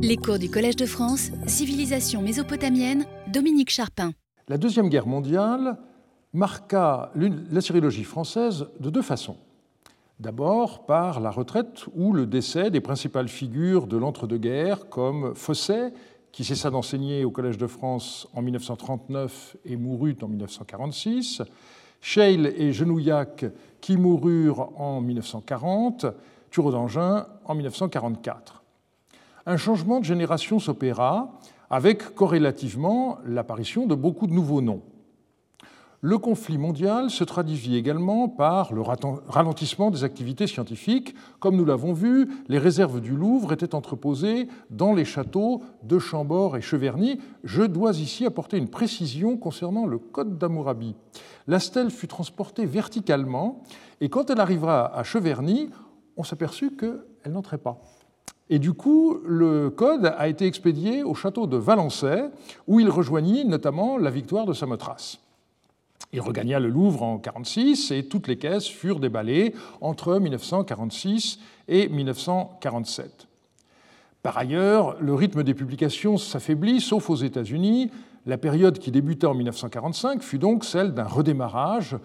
Les cours du Collège de France, Civilisation mésopotamienne, Dominique Charpin. La Deuxième Guerre mondiale marqua la sériologie française de deux façons. D'abord par la retraite ou le décès des principales figures de l'entre-deux-guerres comme Fosset, qui cessa d'enseigner au Collège de France en 1939 et mourut en 1946, Scheil et Genouillac, qui moururent en 1940, Thureau d'Angin en 1944. Un changement de génération s'opéra avec corrélativement l'apparition de beaucoup de nouveaux noms. Le conflit mondial se traduisit également par le ralentissement des activités scientifiques. Comme nous l'avons vu, les réserves du Louvre étaient entreposées dans les châteaux de Chambord et Cheverny. Je dois ici apporter une précision concernant le code d'Amourabi. La stèle fut transportée verticalement et quand elle arriva à Cheverny, on s'aperçut qu'elle n'entrait pas. Et du coup, le code a été expédié au château de Valençay, où il rejoignit notamment la victoire de Samothrace. Il regagna le Louvre en 1946 et toutes les caisses furent déballées entre 1946 et 1947. Par ailleurs, le rythme des publications s'affaiblit, sauf aux États-Unis. La période qui débuta en 1945 fut donc celle d'un redémarrage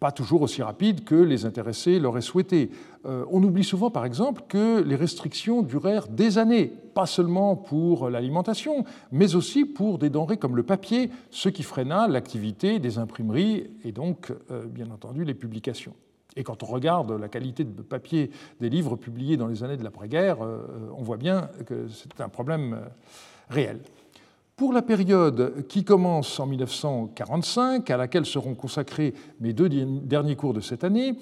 pas toujours aussi rapide que les intéressés l'auraient souhaité. Euh, on oublie souvent, par exemple, que les restrictions durèrent des années, pas seulement pour l'alimentation, mais aussi pour des denrées comme le papier, ce qui freina l'activité des imprimeries et donc, euh, bien entendu, les publications. Et quand on regarde la qualité de papier des livres publiés dans les années de l'après-guerre, euh, on voit bien que c'est un problème réel. Pour la période qui commence en 1945, à laquelle seront consacrés mes deux derniers cours de cette année,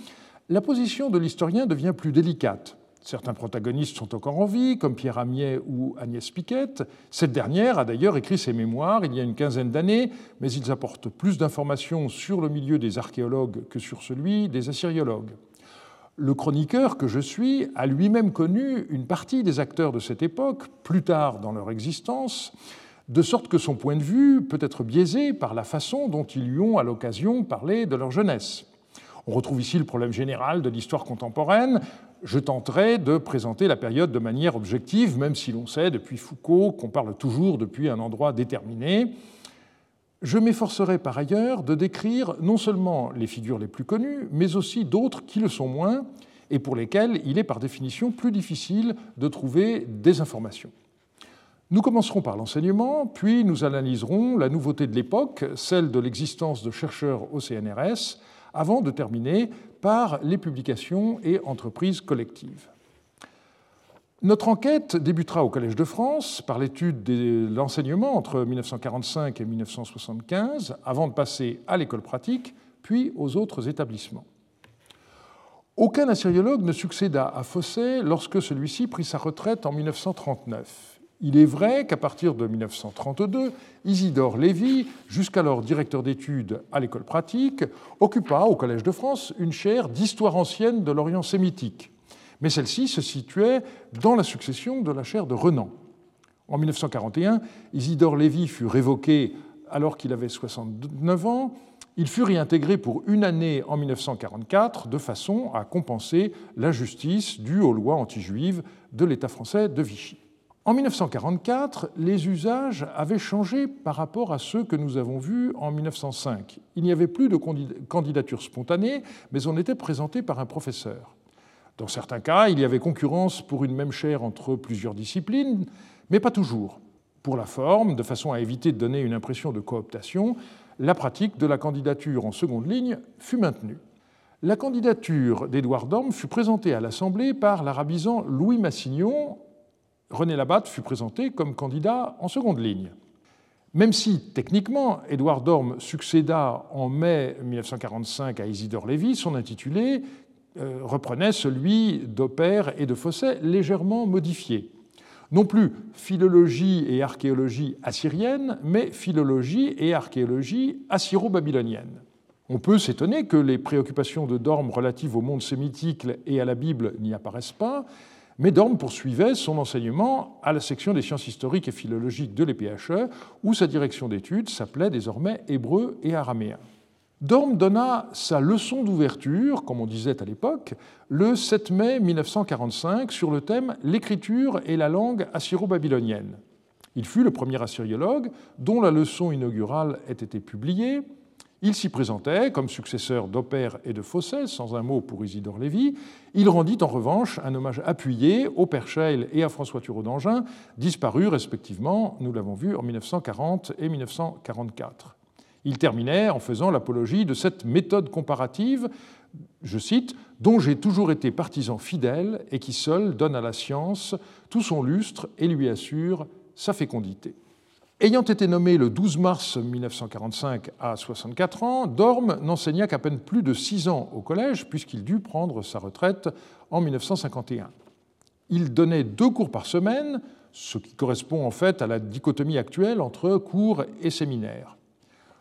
la position de l'historien devient plus délicate. Certains protagonistes sont encore en vie, comme Pierre Amiet ou Agnès Piquette. Cette dernière a d'ailleurs écrit ses mémoires il y a une quinzaine d'années, mais ils apportent plus d'informations sur le milieu des archéologues que sur celui des assyriologues. Le chroniqueur que je suis a lui-même connu une partie des acteurs de cette époque, plus tard dans leur existence, de sorte que son point de vue peut être biaisé par la façon dont ils lui ont à l'occasion parlé de leur jeunesse. On retrouve ici le problème général de l'histoire contemporaine. Je tenterai de présenter la période de manière objective, même si l'on sait depuis Foucault qu'on parle toujours depuis un endroit déterminé. Je m'efforcerai par ailleurs de décrire non seulement les figures les plus connues, mais aussi d'autres qui le sont moins et pour lesquelles il est par définition plus difficile de trouver des informations. Nous commencerons par l'enseignement, puis nous analyserons la nouveauté de l'époque, celle de l'existence de chercheurs au CNRS, avant de terminer par les publications et entreprises collectives. Notre enquête débutera au Collège de France par l'étude de l'enseignement entre 1945 et 1975, avant de passer à l'école pratique, puis aux autres établissements. Aucun assyriologue ne succéda à Fossé lorsque celui-ci prit sa retraite en 1939. Il est vrai qu'à partir de 1932, Isidore Lévy, jusqu'alors directeur d'études à l'école pratique, occupa au Collège de France une chaire d'histoire ancienne de l'Orient sémitique. Mais celle-ci se situait dans la succession de la chaire de Renan. En 1941, Isidore Lévy fut révoqué alors qu'il avait 69 ans. Il fut réintégré pour une année en 1944 de façon à compenser l'injustice due aux lois anti-juives de l'État français de Vichy. En 1944, les usages avaient changé par rapport à ceux que nous avons vus en 1905. Il n'y avait plus de candidature spontanée, mais on était présenté par un professeur. Dans certains cas, il y avait concurrence pour une même chaire entre plusieurs disciplines, mais pas toujours. Pour la forme, de façon à éviter de donner une impression de cooptation, la pratique de la candidature en seconde ligne fut maintenue. La candidature d'Édouard Dorme fut présentée à l'Assemblée par l'arabisant Louis Massignon René Labatte fut présenté comme candidat en seconde ligne. Même si, techniquement, Édouard Dorme succéda en mai 1945 à Isidore Lévy, son intitulé euh, reprenait celui d'Opère et de Fosset, légèrement modifié. Non plus philologie et archéologie assyrienne, mais philologie et archéologie assyro-babylonienne. On peut s'étonner que les préoccupations de Dorme relatives au monde sémitique et à la Bible n'y apparaissent pas, mais poursuivait son enseignement à la section des sciences historiques et philologiques de l'EPHE, où sa direction d'études s'appelait désormais hébreu et araméen. Dorme donna sa leçon d'ouverture, comme on disait à l'époque, le 7 mai 1945 sur le thème L'écriture et la langue assyro-babylonienne. Il fut le premier assyriologue dont la leçon inaugurale ait été publiée. Il s'y présentait comme successeur d'Opère et de Fosset, sans un mot pour Isidore Lévy. Il rendit en revanche un hommage appuyé au père Scheil et à François Thureau d'Angin, disparus respectivement, nous l'avons vu, en 1940 et 1944. Il terminait en faisant l'apologie de cette méthode comparative, je cite, dont j'ai toujours été partisan fidèle et qui seule donne à la science tout son lustre et lui assure sa fécondité. Ayant été nommé le 12 mars 1945 à 64 ans, Dorme n'enseigna qu'à peine plus de six ans au collège, puisqu'il dut prendre sa retraite en 1951. Il donnait deux cours par semaine, ce qui correspond en fait à la dichotomie actuelle entre cours et séminaires.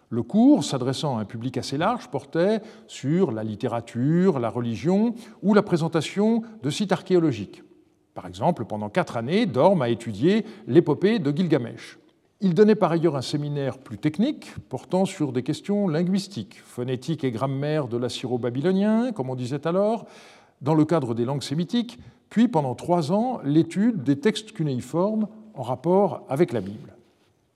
Le cours, s'adressant à un public assez large, portait sur la littérature, la religion ou la présentation de sites archéologiques. Par exemple, pendant quatre années, Dorme a étudié l'épopée de Gilgamesh. Il donnait par ailleurs un séminaire plus technique portant sur des questions linguistiques, phonétique et grammaire de l'assyro-babylonien, comme on disait alors, dans le cadre des langues sémitiques, puis pendant trois ans l'étude des textes cunéiformes en rapport avec la Bible.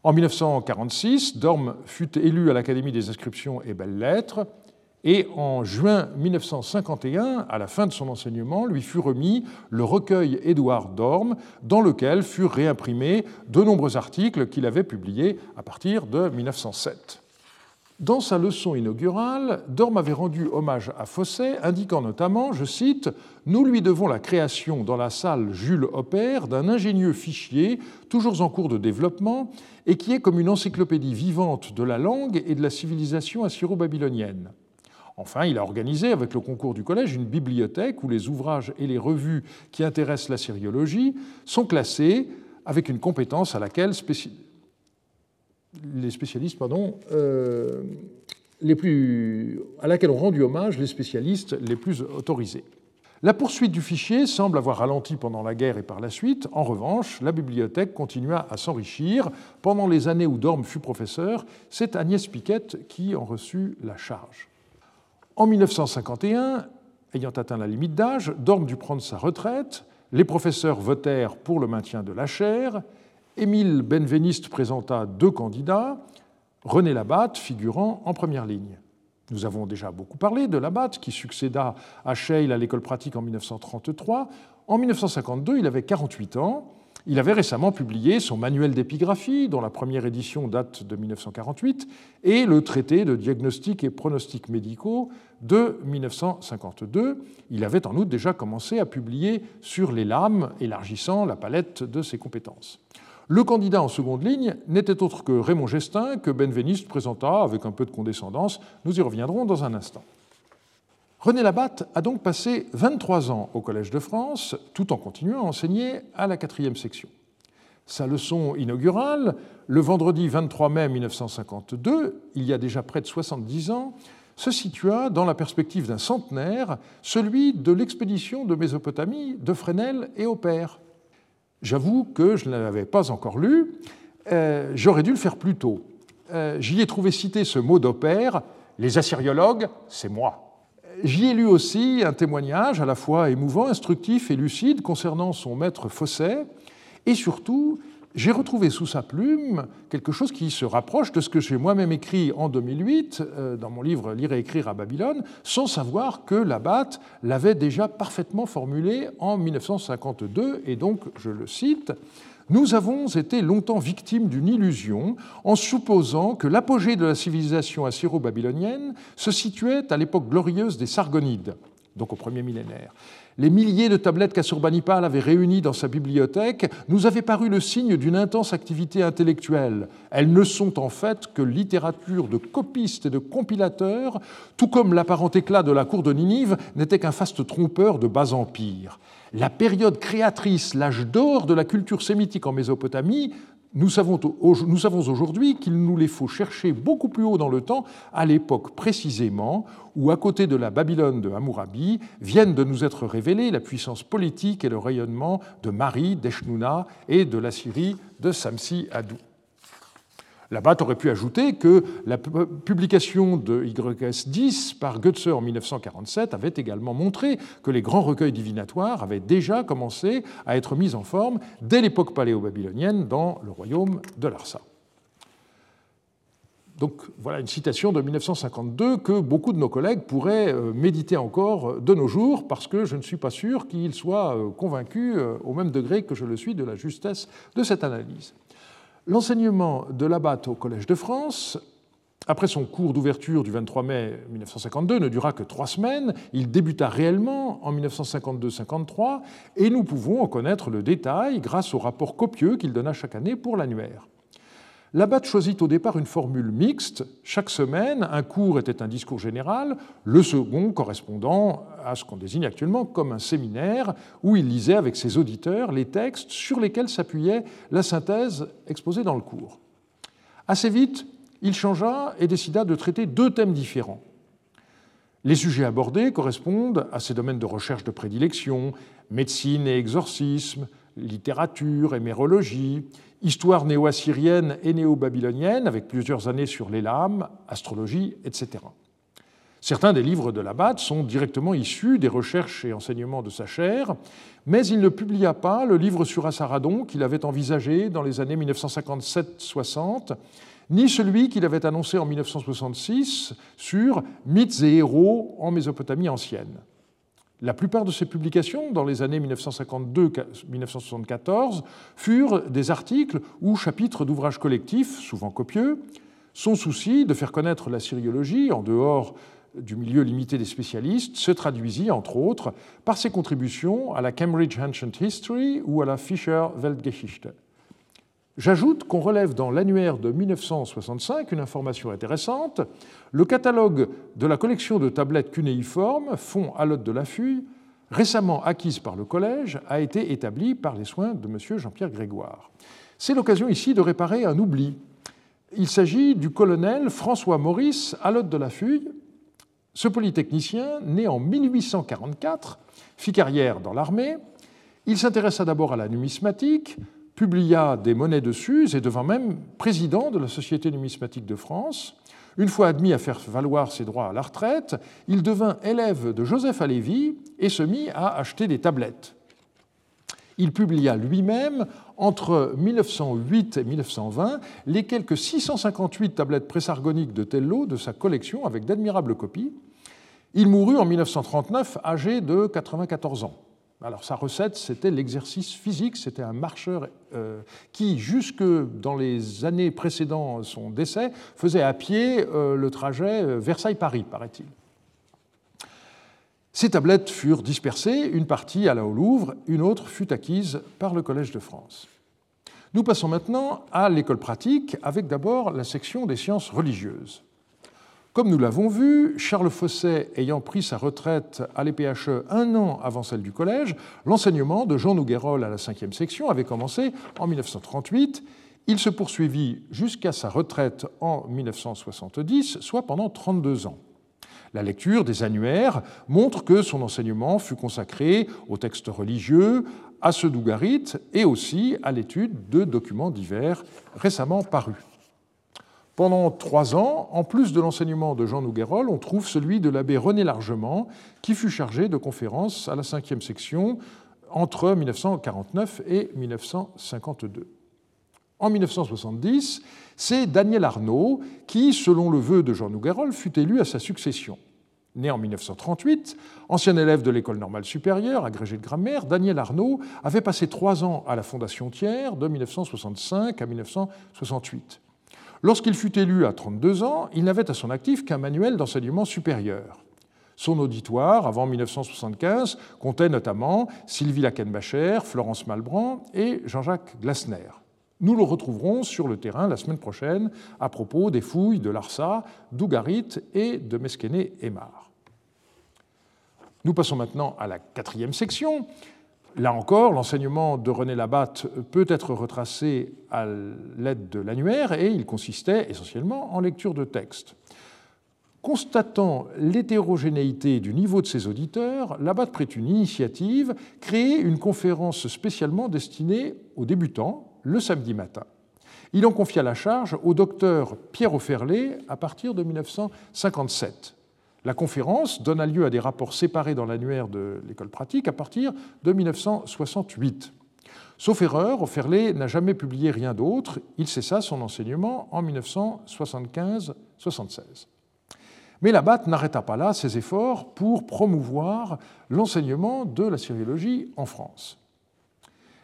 En 1946, Dorme fut élu à l'Académie des inscriptions et belles-lettres et en juin 1951, à la fin de son enseignement, lui fut remis le recueil Édouard Dorme, dans lequel furent réimprimés de nombreux articles qu'il avait publiés à partir de 1907. Dans sa leçon inaugurale, Dorme avait rendu hommage à Fosset, indiquant notamment, je cite, Nous lui devons la création dans la salle Jules Opère d'un ingénieux fichier, toujours en cours de développement, et qui est comme une encyclopédie vivante de la langue et de la civilisation assyro-babylonienne. Enfin, il a organisé, avec le concours du collège, une bibliothèque où les ouvrages et les revues qui intéressent la syriologie sont classés avec une compétence à laquelle les spécialistes, pardon, euh, les plus, à laquelle ont rendu hommage les spécialistes les plus autorisés. La poursuite du fichier semble avoir ralenti pendant la guerre et par la suite. En revanche, la bibliothèque continua à s'enrichir. Pendant les années où Dorme fut professeur, c'est Agnès Piquette qui en reçut la charge. En 1951, ayant atteint la limite d'âge, Dorme dut prendre sa retraite. Les professeurs votèrent pour le maintien de la chaire. Émile Benveniste présenta deux candidats, René Labatte figurant en première ligne. Nous avons déjà beaucoup parlé de Labatte, qui succéda à Scheil à l'école pratique en 1933. En 1952, il avait 48 ans. Il avait récemment publié son manuel d'épigraphie, dont la première édition date de 1948, et le traité de diagnostic et pronostics médicaux de 1952. Il avait en outre déjà commencé à publier sur les lames, élargissant la palette de ses compétences. Le candidat en seconde ligne n'était autre que Raymond Gestin, que Benveniste présenta avec un peu de condescendance. Nous y reviendrons dans un instant. René Labatte a donc passé 23 ans au Collège de France, tout en continuant à enseigner à la quatrième section. Sa leçon inaugurale, le vendredi 23 mai 1952, il y a déjà près de 70 ans, se situa dans la perspective d'un centenaire, celui de l'expédition de Mésopotamie de Fresnel et Opère. J'avoue que je ne l'avais pas encore lu, euh, j'aurais dû le faire plus tôt. Euh, j'y ai trouvé cité ce mot d'Opère, les assyriologues, c'est moi. J'y ai lu aussi un témoignage à la fois émouvant, instructif et lucide concernant son maître Fosset, et surtout, j'ai retrouvé sous sa plume quelque chose qui se rapproche de ce que j'ai moi-même écrit en 2008 euh, dans mon livre Lire et écrire à Babylone, sans savoir que Labatte l'avait déjà parfaitement formulé en 1952, et donc, je le cite, nous avons été longtemps victimes d'une illusion en supposant que l'apogée de la civilisation assyro-babylonienne se situait à l'époque glorieuse des Sargonides, donc au premier millénaire. Les milliers de tablettes qu'Assurbanipal avait réunies dans sa bibliothèque nous avaient paru le signe d'une intense activité intellectuelle. Elles ne sont en fait que littérature de copistes et de compilateurs, tout comme l'apparent éclat de la cour de Ninive n'était qu'un faste trompeur de bas empire la période créatrice, l'âge d'or de la culture sémitique en Mésopotamie, nous savons, aujourd'hui qu'il nous les faut chercher beaucoup plus haut dans le temps, à l'époque précisément où, à côté de la Babylone de Hammurabi, viennent de nous être révélés la puissance politique et le rayonnement de Mari, d'Eshnouna et de la Syrie de Samsi Adou. Labat aurait pu ajouter que la publication de YS 10 par Goetze en 1947 avait également montré que les grands recueils divinatoires avaient déjà commencé à être mis en forme dès l'époque paléo-babylonienne dans le royaume de Larsa. Donc voilà une citation de 1952 que beaucoup de nos collègues pourraient euh, méditer encore de nos jours parce que je ne suis pas sûr qu'ils soient euh, convaincus euh, au même degré que je le suis de la justesse de cette analyse. L'enseignement de Labat au Collège de France, après son cours d'ouverture du 23 mai 1952, ne dura que trois semaines. Il débuta réellement en 1952-53 et nous pouvons en connaître le détail grâce au rapport copieux qu'il donna chaque année pour l'annuaire. Labat choisit au départ une formule mixte. Chaque semaine, un cours était un discours général, le second correspondant à ce qu'on désigne actuellement comme un séminaire, où il lisait avec ses auditeurs les textes sur lesquels s'appuyait la synthèse exposée dans le cours. Assez vite, il changea et décida de traiter deux thèmes différents. Les sujets abordés correspondent à ses domaines de recherche de prédilection, médecine et exorcisme, littérature, hémérologie, histoire néo-assyrienne et néo-babylonienne, avec plusieurs années sur les lames, astrologie, etc. Certains des livres de Labat sont directement issus des recherches et enseignements de sa chaire, mais il ne publia pas le livre sur Assaradon qu'il avait envisagé dans les années 1957-60, ni celui qu'il avait annoncé en 1966 sur Mythes et héros en Mésopotamie ancienne. La plupart de ces publications, dans les années 1952-1974, furent des articles ou chapitres d'ouvrages collectifs, souvent copieux. Son souci de faire connaître la syriologie en dehors du milieu limité des spécialistes se traduisit, entre autres, par ses contributions à la Cambridge Ancient History ou à la Fischer Weltgeschichte. J'ajoute qu'on relève dans l'annuaire de 1965 une information intéressante. Le catalogue de la collection de tablettes cunéiformes, fond à de la Fuye, récemment acquise par le Collège, a été établi par les soins de M. Jean-Pierre Grégoire. C'est l'occasion ici de réparer un oubli. Il s'agit du colonel François Maurice Alotte de la Fuye. Ce polytechnicien, né en 1844, fit carrière dans l'armée. Il s'intéressa d'abord à la numismatique, publia des monnaies de Suse et devint même président de la Société numismatique de France. Une fois admis à faire valoir ses droits à la retraite, il devint élève de Joseph Halévy et se mit à acheter des tablettes. Il publia lui-même, entre 1908 et 1920, les quelques 658 tablettes pressargoniques de Tello de sa collection avec d'admirables copies. Il mourut en 1939, âgé de 94 ans. Alors sa recette, c'était l'exercice physique, c'était un marcheur euh, qui, jusque dans les années précédant son décès, faisait à pied euh, le trajet euh, Versailles-Paris, paraît-il. Ces tablettes furent dispersées, une partie alla au Louvre, une autre fut acquise par le Collège de France. Nous passons maintenant à l'école pratique, avec d'abord la section des sciences religieuses. Comme nous l'avons vu, Charles Fosset ayant pris sa retraite à l'EPHE un an avant celle du collège, l'enseignement de Jean Nouguerol à la cinquième section avait commencé en 1938. Il se poursuivit jusqu'à sa retraite en 1970, soit pendant 32 ans. La lecture des annuaires montre que son enseignement fut consacré aux textes religieux, à ceux d'Ougarit et aussi à l'étude de documents divers récemment parus. Pendant trois ans, en plus de l'enseignement de Jean Nouguerol, on trouve celui de l'abbé René Largement, qui fut chargé de conférences à la cinquième section entre 1949 et 1952. En 1970, c'est Daniel Arnaud qui, selon le vœu de Jean Nouguerol, fut élu à sa succession. Né en 1938, ancien élève de l'École normale supérieure, agrégé de grammaire, Daniel Arnaud avait passé trois ans à la Fondation Thiers de 1965 à 1968. Lorsqu'il fut élu à 32 ans, il n'avait à son actif qu'un manuel d'enseignement supérieur. Son auditoire, avant 1975, comptait notamment Sylvie Lackenbacher, Florence Malbran et Jean-Jacques Glasner. Nous le retrouverons sur le terrain la semaine prochaine à propos des fouilles de Larsa, d'Ougarit et de Mesquené-Aymar. Nous passons maintenant à la quatrième section, Là encore, l'enseignement de René Labatte peut être retracé à l'aide de l'annuaire et il consistait essentiellement en lecture de textes. Constatant l'hétérogénéité du niveau de ses auditeurs, Labatte prit une initiative, créer une conférence spécialement destinée aux débutants le samedi matin. Il en confia la charge au docteur Pierre Auferlé à partir de 1957. La conférence donna lieu à des rapports séparés dans l'annuaire de l'école pratique à partir de 1968. Sauf erreur, Auferlé n'a jamais publié rien d'autre. Il cessa son enseignement en 1975-76. Mais la BAT n'arrêta pas là ses efforts pour promouvoir l'enseignement de la sériologie en France.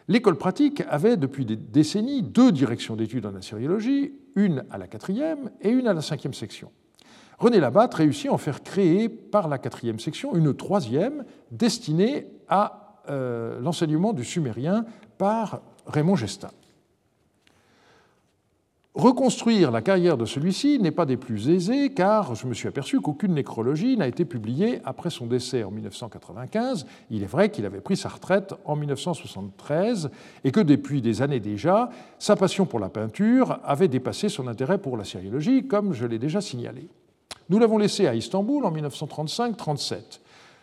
L'école pratique avait depuis des décennies deux directions d'études en assyriologie, une à la quatrième et une à la cinquième section. René Labatte réussit à en faire créer par la quatrième section une troisième destinée à euh, l'enseignement du sumérien par Raymond Gestin. Reconstruire la carrière de celui-ci n'est pas des plus aisés car je me suis aperçu qu'aucune nécrologie n'a été publiée après son décès en 1995. Il est vrai qu'il avait pris sa retraite en 1973 et que depuis des années déjà, sa passion pour la peinture avait dépassé son intérêt pour la sériologie, comme je l'ai déjà signalé. Nous l'avons laissé à Istanbul en 1935-37.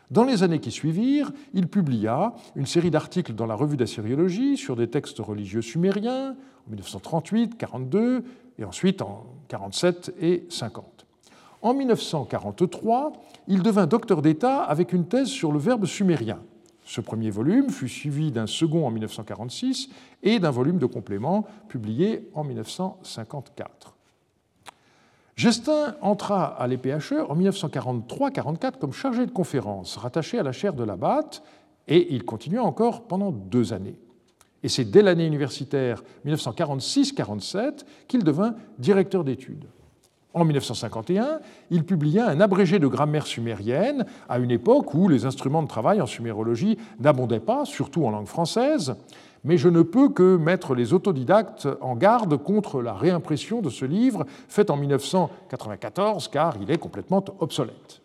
Dans les années qui suivirent, il publia une série d'articles dans la revue d'assyriologie sur des textes religieux sumériens en 1938, 42 et ensuite en 47 et 50. En 1943, il devint docteur d'État avec une thèse sur le verbe sumérien. Ce premier volume fut suivi d'un second en 1946 et d'un volume de complément publié en 1954. Gestin entra à l'EPHE en 1943-44 comme chargé de conférence, rattaché à la chaire de la BAT, et il continua encore pendant deux années. Et c'est dès l'année universitaire 1946-47 qu'il devint directeur d'études. En 1951, il publia un abrégé de grammaire sumérienne à une époque où les instruments de travail en sumérologie n'abondaient pas, surtout en langue française, mais je ne peux que mettre les autodidactes en garde contre la réimpression de ce livre fait en 1994, car il est complètement obsolète.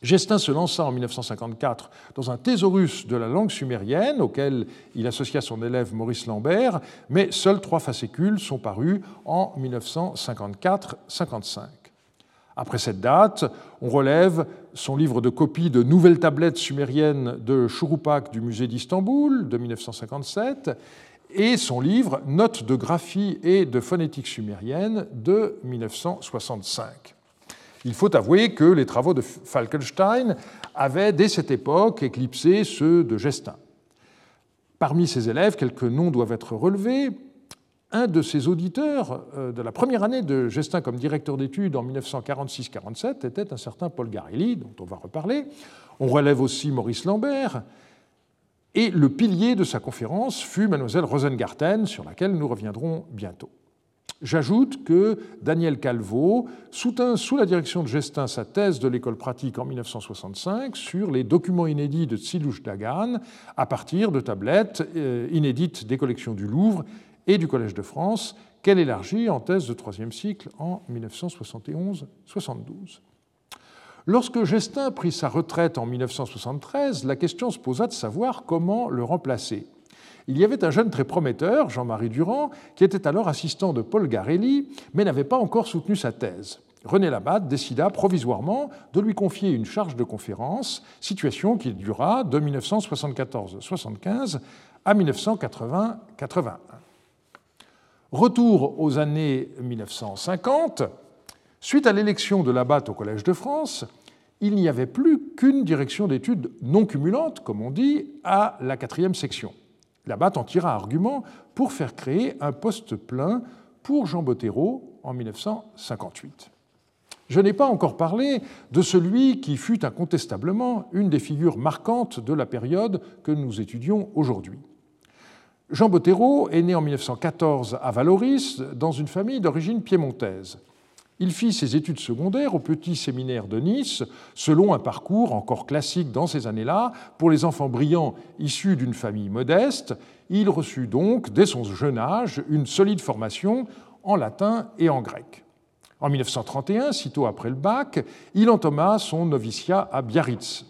Gestin se lança en 1954 dans un thésaurus de la langue sumérienne auquel il associa son élève Maurice Lambert, mais seuls trois fascicules sont parus en 1954-55. Après cette date, on relève son livre de copie de Nouvelles tablettes sumériennes de Chouroupak du musée d'Istanbul de 1957 et son livre Notes de graphie et de phonétique sumérienne de 1965. Il faut avouer que les travaux de Falkenstein avaient dès cette époque éclipsé ceux de Gestin. Parmi ses élèves, quelques noms doivent être relevés un de ses auditeurs euh, de la première année de Gestin comme directeur d'études en 1946-47 était un certain Paul Garelli, dont on va reparler. On relève aussi Maurice Lambert. Et le pilier de sa conférence fut Mademoiselle Rosengarten, sur laquelle nous reviendrons bientôt. J'ajoute que Daniel Calvo soutint sous la direction de Gestin sa thèse de l'école pratique en 1965 sur les documents inédits de Tsilouch Dagan à partir de tablettes euh, inédites des collections du Louvre et du Collège de France, qu'elle élargit en thèse de troisième cycle en 1971-72. Lorsque Gestin prit sa retraite en 1973, la question se posa de savoir comment le remplacer. Il y avait un jeune très prometteur, Jean-Marie Durand, qui était alors assistant de Paul Garelli, mais n'avait pas encore soutenu sa thèse. René Labatte décida provisoirement de lui confier une charge de conférence, situation qui dura de 1974-75 à 1980-81. Retour aux années 1950, suite à l'élection de Labatte au Collège de France, il n'y avait plus qu'une direction d'études non cumulante, comme on dit, à la quatrième section. Labatte en tira argument pour faire créer un poste plein pour Jean Bottero en 1958. Je n'ai pas encore parlé de celui qui fut incontestablement une des figures marquantes de la période que nous étudions aujourd'hui. Jean Bottero est né en 1914 à Valoris, dans une famille d'origine piémontaise. Il fit ses études secondaires au petit séminaire de Nice, selon un parcours encore classique dans ces années-là pour les enfants brillants issus d'une famille modeste. Il reçut donc, dès son jeune âge, une solide formation en latin et en grec. En 1931, sitôt après le bac, il entama son noviciat à Biarritz.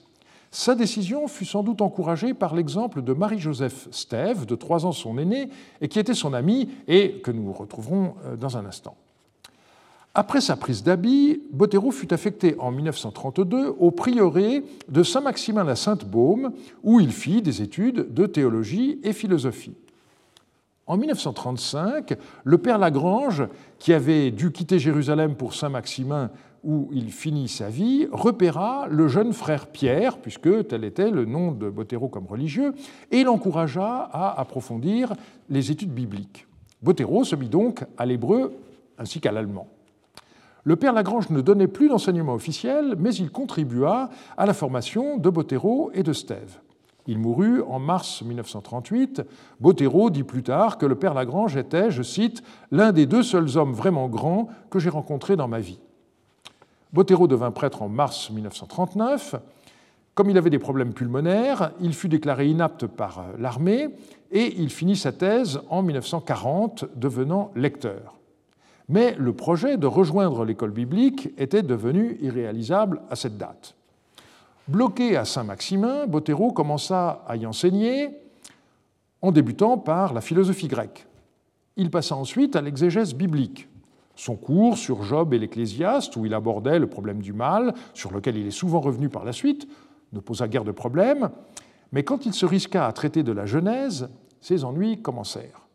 Sa décision fut sans doute encouragée par l'exemple de Marie-Joseph Stève, de trois ans son aîné, et qui était son amie et que nous retrouverons euh, dans un instant. Après sa prise d'habit, Bottero fut affecté en 1932 au prieuré de Saint-Maximin la Sainte-Baume, où il fit des études de théologie et philosophie. En 1935, le père Lagrange, qui avait dû quitter Jérusalem pour Saint-Maximin où il finit sa vie, repéra le jeune frère Pierre, puisque tel était le nom de Bottero comme religieux, et l'encouragea à approfondir les études bibliques. Bottero se mit donc à l'hébreu ainsi qu'à l'allemand. Le père Lagrange ne donnait plus d'enseignement officiel, mais il contribua à la formation de Bottero et de Stève. Il mourut en mars 1938. Bottero dit plus tard que le père Lagrange était, je cite, l'un des deux seuls hommes vraiment grands que j'ai rencontrés dans ma vie. Bottero devint prêtre en mars 1939. Comme il avait des problèmes pulmonaires, il fut déclaré inapte par l'armée et il finit sa thèse en 1940, devenant lecteur. Mais le projet de rejoindre l'école biblique était devenu irréalisable à cette date. Bloqué à Saint-Maximin, Bottero commença à y enseigner en débutant par la philosophie grecque. Il passa ensuite à l'exégèse biblique. Son cours sur Job et l'Ecclésiaste, où il abordait le problème du mal, sur lequel il est souvent revenu par la suite, ne posa guère de problème, mais quand il se risqua à traiter de la Genèse, ses ennuis commencèrent.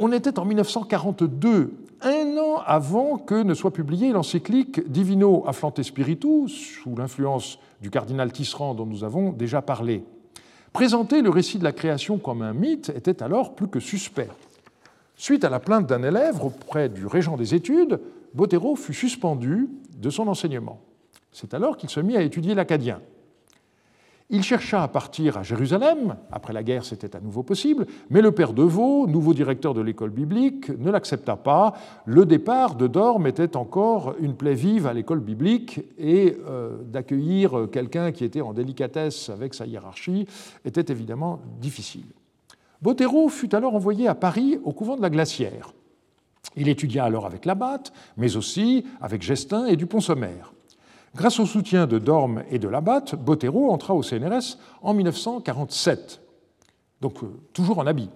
On était en 1942, un an avant que ne soit publiée l'encyclique Divino Afflante Spiritu, sous l'influence du cardinal Tisserand dont nous avons déjà parlé. Présenter le récit de la création comme un mythe était alors plus que suspect. Suite à la plainte d'un élève auprès du régent des études, Bottero fut suspendu de son enseignement. C'est alors qu'il se mit à étudier l'acadien. Il chercha à partir à Jérusalem, après la guerre c'était à nouveau possible, mais le père Deveau, nouveau directeur de l'école biblique, ne l'accepta pas. Le départ de Dorme était encore une plaie vive à l'école biblique et euh, d'accueillir quelqu'un qui était en délicatesse avec sa hiérarchie était évidemment difficile. Bottero fut alors envoyé à Paris au couvent de la Glacière. Il étudia alors avec Labatte, mais aussi avec Gestin et Dupont-Sommer. Grâce au soutien de Dorme et de Labatte, Bottero entra au CNRS en 1947, donc euh, toujours en habit.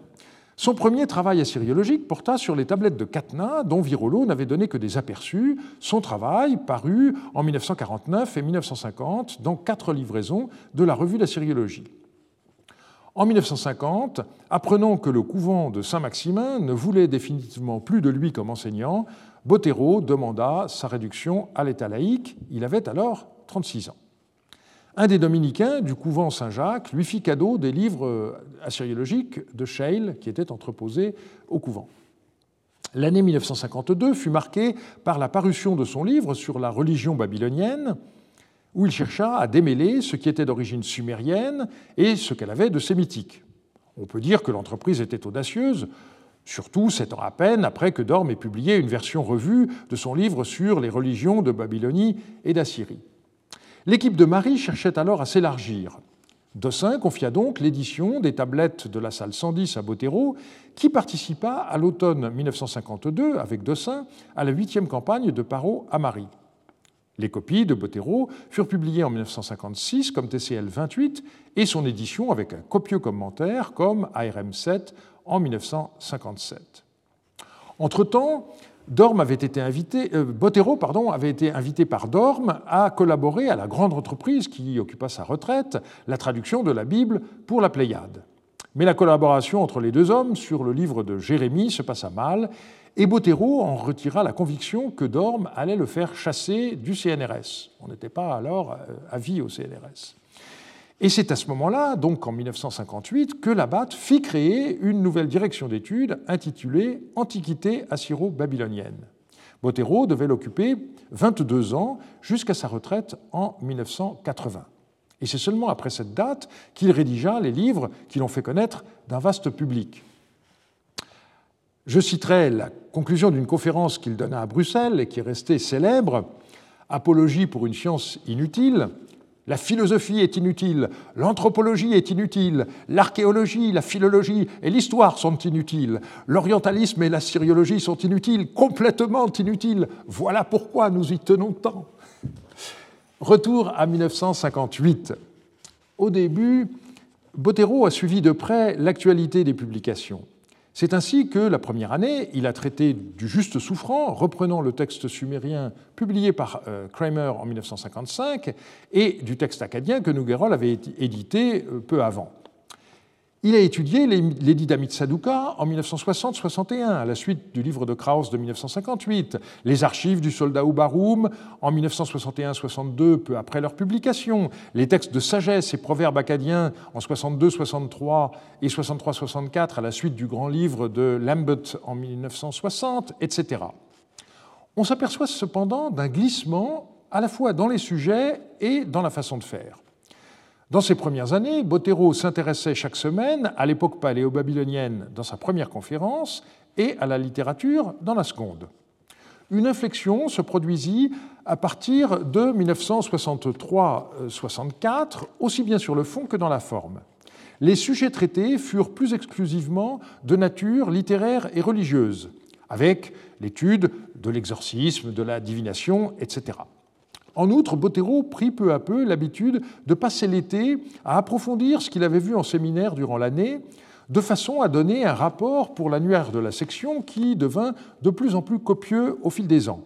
Son premier travail assyriologique porta sur les tablettes de Katna, dont Virolo n'avait donné que des aperçus. Son travail parut en 1949 et 1950 dans quatre livraisons de la revue d'assyriologie. En 1950, apprenant que le couvent de Saint-Maximin ne voulait définitivement plus de lui comme enseignant, Bottero demanda sa réduction à l'état laïque. Il avait alors 36 ans. Un des dominicains du couvent Saint-Jacques lui fit cadeau des livres assyriologiques de Scheil qui étaient entreposés au couvent. L'année 1952 fut marquée par la parution de son livre sur la religion babylonienne, où il chercha à démêler ce qui était d'origine sumérienne et ce qu'elle avait de sémitique. On peut dire que l'entreprise était audacieuse, surtout sept ans à peine après que Dorme ait publié une version revue de son livre sur les religions de Babylonie et d'Assyrie. L'équipe de Marie cherchait alors à s'élargir. Dossin confia donc l'édition des tablettes de la salle 110 à Bottero, qui participa à l'automne 1952, avec Dossin, à la huitième campagne de Paro à Marie. Les copies de Bottero furent publiées en 1956 comme TCL 28 et son édition avec un copieux commentaire comme ARM 7 en 1957. Entre-temps, Dorme avait été invité, euh, avait été invité par Dorme à collaborer à la grande entreprise qui occupa sa retraite, la traduction de la Bible pour la Pléiade. Mais la collaboration entre les deux hommes sur le livre de Jérémie se passa mal, et Bottero en retira la conviction que Dorme allait le faire chasser du CNRS. On n'était pas alors euh, à vie au CNRS. Et c'est à ce moment-là, donc en 1958, que Labatt fit créer une nouvelle direction d'études intitulée Antiquité assyro-babylonienne. Bottero devait l'occuper 22 ans jusqu'à sa retraite en 1980. Et c'est seulement après cette date qu'il rédigea les livres qui l'ont fait connaître d'un vaste public. Je citerai la conclusion d'une conférence qu'il donna à Bruxelles et qui est restée célèbre Apologie pour une science inutile, la philosophie est inutile, l'anthropologie est inutile, l'archéologie, la philologie et l'histoire sont inutiles, l'orientalisme et la syriologie sont inutiles, complètement inutiles. Voilà pourquoi nous y tenons tant. Retour à 1958. Au début, Bottero a suivi de près l'actualité des publications. C'est ainsi que, la première année, il a traité du juste souffrant, reprenant le texte sumérien publié par euh, Kramer en 1955 et du texte acadien que Nouguerol avait édité euh, peu avant. Il a étudié l'édit d'Amit Sadouka en 1960-61, à la suite du livre de Krauss de 1958, les archives du soldat Oubaroum en 1961-62, peu après leur publication, les textes de sagesse et proverbes acadiens en 62-63 et 63-64 à la suite du grand livre de Lambert en 1960, etc. On s'aperçoit cependant d'un glissement à la fois dans les sujets et dans la façon de faire. Dans ses premières années, Bottero s'intéressait chaque semaine à l'époque paléo-babylonienne dans sa première conférence et à la littérature dans la seconde. Une inflexion se produisit à partir de 1963-64, aussi bien sur le fond que dans la forme. Les sujets traités furent plus exclusivement de nature littéraire et religieuse, avec l'étude de l'exorcisme, de la divination, etc. En outre, Bottero prit peu à peu l'habitude de passer l'été à approfondir ce qu'il avait vu en séminaire durant l'année, de façon à donner un rapport pour l'annuaire de la section qui devint de plus en plus copieux au fil des ans.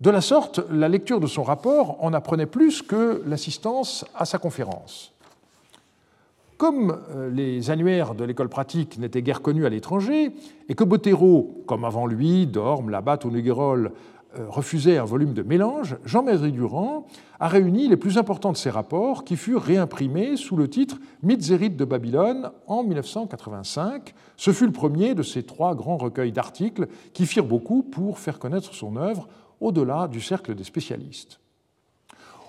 De la sorte, la lecture de son rapport en apprenait plus que l'assistance à sa conférence. Comme euh, les annuaires de l'école pratique n'étaient guère connus à l'étranger, et que Bottero, comme avant lui, Dorme, Labatte ou Neguerol, euh, refusait un volume de mélange, Jean-Marie Durand a réuni les plus importants de ses rapports qui furent réimprimés sous le titre rites de Babylone en 1985. Ce fut le premier de ces trois grands recueils d'articles qui firent beaucoup pour faire connaître son œuvre au-delà du cercle des spécialistes.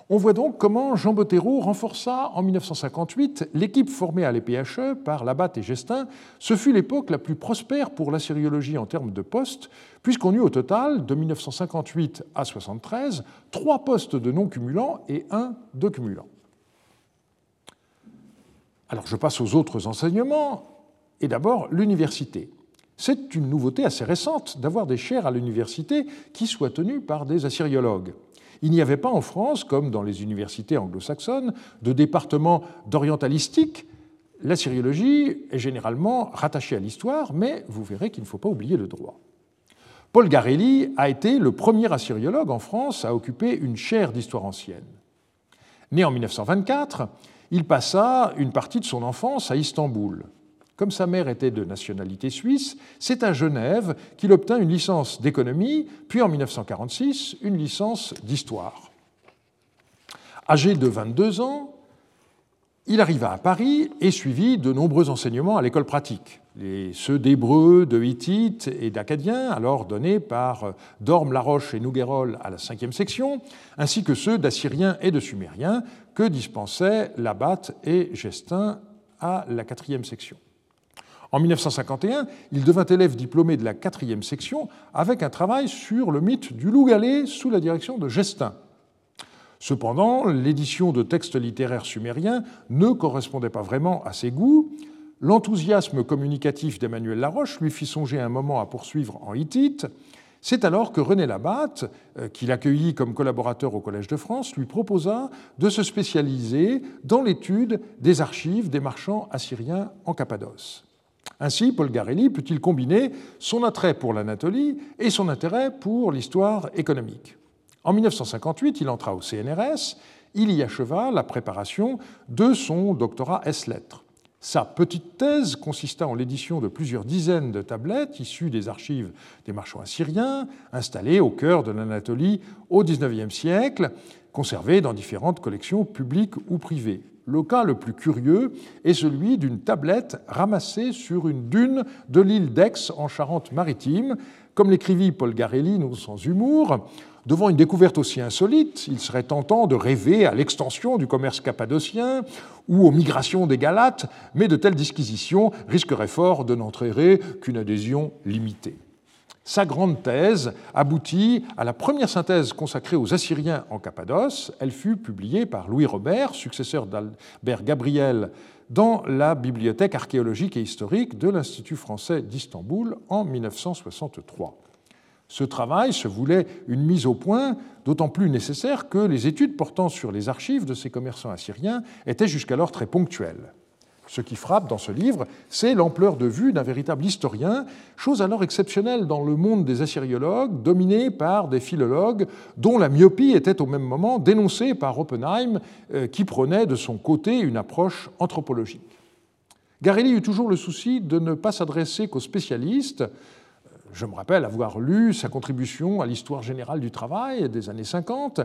On voit donc comment Jean Bottero renforça en 1958 l'équipe formée à l'EPHE par Labatte et Gestin. Ce fut l'époque la plus prospère pour la sériologie en termes de postes, puisqu'on eut au total, de 1958 à 1973, trois postes de non cumulants et un de cumulant. Alors je passe aux autres enseignements, et d'abord l'université. C'est une nouveauté assez récente d'avoir des chaires à l'université qui soient tenues par des assyriologues. Il n'y avait pas en France, comme dans les universités anglo-saxonnes, de département d'orientalistique. La syriologie est généralement rattachée à l'histoire, mais vous verrez qu'il ne faut pas oublier le droit. Paul Garelli a été le premier assyriologue en France à occuper une chaire d'histoire ancienne. Né en 1924, il passa une partie de son enfance à Istanbul. Comme sa mère était de nationalité suisse, c'est à Genève qu'il obtint une licence d'économie, puis en 1946 une licence d'histoire. Âgé de 22 ans, il arriva à Paris et suivit de nombreux enseignements à l'école pratique, ceux d'hébreu, de hittite et d'acadien, alors donnés par Dorme, Laroche et Nouguerol à la cinquième section, ainsi que ceux d'assyrien et de sumérien que dispensaient Labat et Gestin à la quatrième section. En 1951, il devint élève diplômé de la quatrième section avec un travail sur le mythe du loup galé sous la direction de Gestin. Cependant, l'édition de textes littéraires sumériens ne correspondait pas vraiment à ses goûts. L'enthousiasme communicatif d'Emmanuel Laroche lui fit songer un moment à poursuivre en hittite. C'est alors que René Labatte, euh, qui l'accueillit comme collaborateur au Collège de France, lui proposa de se spécialiser dans l'étude des archives des marchands assyriens en Cappadoce. Ainsi, Paul Garelli peut-il combiner son attrait pour l'Anatolie et son intérêt pour l'histoire économique. En 1958, il entra au CNRS, il y acheva la préparation de son doctorat S-lettres. Sa petite thèse consista en l'édition de plusieurs dizaines de tablettes issues des archives des marchands assyriens, installées au cœur de l'Anatolie au XIXe siècle, conservées dans différentes collections publiques ou privées. Le cas le plus curieux est celui d'une tablette ramassée sur une dune de l'île d'Aix en Charente-Maritime. Comme l'écrivit Paul Garelli nous sans humour, devant une découverte aussi insolite, il serait tentant de rêver à l'extension du commerce cappadocien ou aux migrations des Galates, mais de telles disquisitions risqueraient fort de n'entraîner qu'une adhésion limitée. Sa grande thèse aboutit à la première synthèse consacrée aux Assyriens en Cappadoce. Elle fut publiée par Louis Robert, successeur d'Albert Gabriel, dans la Bibliothèque archéologique et historique de l'Institut français d'Istanbul en 1963. Ce travail se voulait une mise au point d'autant plus nécessaire que les études portant sur les archives de ces commerçants assyriens étaient jusqu'alors très ponctuelles. Ce qui frappe dans ce livre, c'est l'ampleur de vue d'un véritable historien, chose alors exceptionnelle dans le monde des assyriologues, dominé par des philologues dont la myopie était au même moment dénoncée par Oppenheim, euh, qui prenait de son côté une approche anthropologique. Garelli eut toujours le souci de ne pas s'adresser qu'aux spécialistes. Je me rappelle avoir lu sa contribution à l'histoire générale du travail des années 50.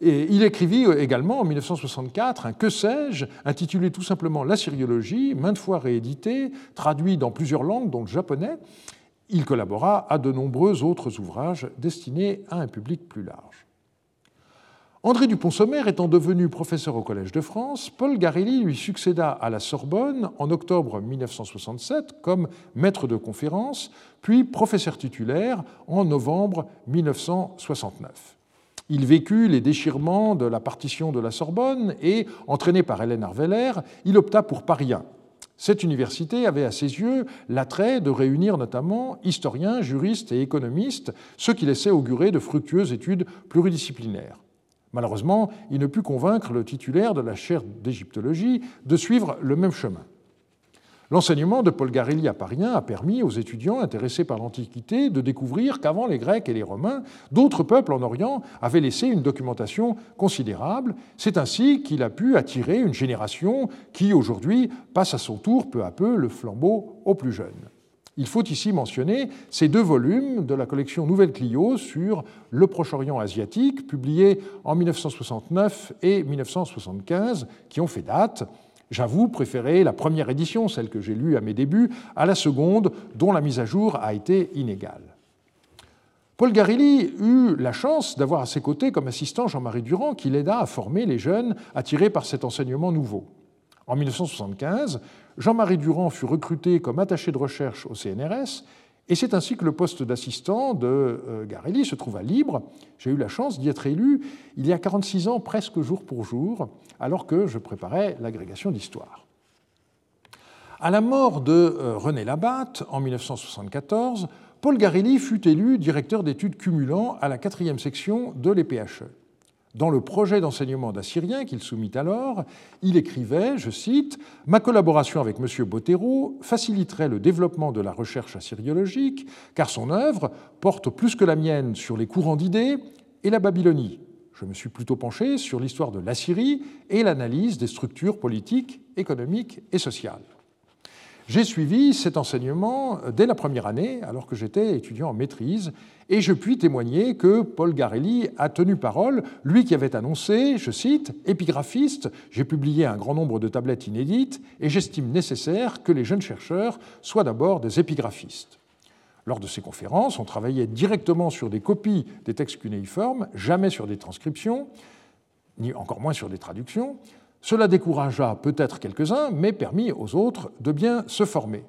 Et il écrivit également en 1964 un Que sais-je, intitulé tout simplement La Syriologie, maintes fois réédité, traduit dans plusieurs langues, dont le japonais. Il collabora à de nombreux autres ouvrages destinés à un public plus large. André Dupont-Sommer étant devenu professeur au Collège de France, Paul Garelli lui succéda à la Sorbonne en octobre 1967 comme maître de conférence, puis professeur titulaire en novembre 1969. Il vécut les déchirements de la partition de la Sorbonne et, entraîné par Hélène Arveller, il opta pour Paris 1. Cette université avait à ses yeux l'attrait de réunir notamment historiens, juristes et économistes, ce qui laissait augurer de fructueuses études pluridisciplinaires. Malheureusement, il ne put convaincre le titulaire de la chaire d'égyptologie de suivre le même chemin. L'enseignement de Paul Garelli à Paris a permis aux étudiants intéressés par l'Antiquité de découvrir qu'avant les Grecs et les Romains, d'autres peuples en Orient avaient laissé une documentation considérable. C'est ainsi qu'il a pu attirer une génération qui, aujourd'hui, passe à son tour peu à peu le flambeau aux plus jeunes. Il faut ici mentionner ces deux volumes de la collection Nouvelle Clio sur le Proche-Orient asiatique, publiés en 1969 et 1975, qui ont fait date. J'avoue préférer la première édition, celle que j'ai lue à mes débuts, à la seconde, dont la mise à jour a été inégale. Paul Garilli eut la chance d'avoir à ses côtés comme assistant Jean-Marie Durand, qui l'aida à former les jeunes attirés par cet enseignement nouveau. En 1975, Jean-Marie Durand fut recruté comme attaché de recherche au CNRS, et c'est ainsi que le poste d'assistant de euh, Garelli se trouva libre. J'ai eu la chance d'y être élu il y a 46 ans, presque jour pour jour, alors que je préparais l'agrégation d'histoire. À la mort de euh, René Labatte en 1974, Paul Garelli fut élu directeur d'études cumulant à la quatrième section de l'EPHE. Dans le projet d'enseignement d'assyrien qu'il soumit alors, il écrivait, je cite, Ma collaboration avec M. Bottero faciliterait le développement de la recherche assyriologique, car son œuvre porte plus que la mienne sur les courants d'idées et la Babylonie. Je me suis plutôt penché sur l'histoire de l'Assyrie et l'analyse des structures politiques, économiques et sociales. J'ai suivi cet enseignement dès la première année, alors que j'étais étudiant en maîtrise, et je puis témoigner que Paul Garelli a tenu parole, lui qui avait annoncé, je cite, Épigraphiste, j'ai publié un grand nombre de tablettes inédites, et j'estime nécessaire que les jeunes chercheurs soient d'abord des épigraphistes. Lors de ces conférences, on travaillait directement sur des copies des textes cunéiformes, jamais sur des transcriptions, ni encore moins sur des traductions. Cela découragea peut-être quelques-uns, mais permit aux autres de bien se former.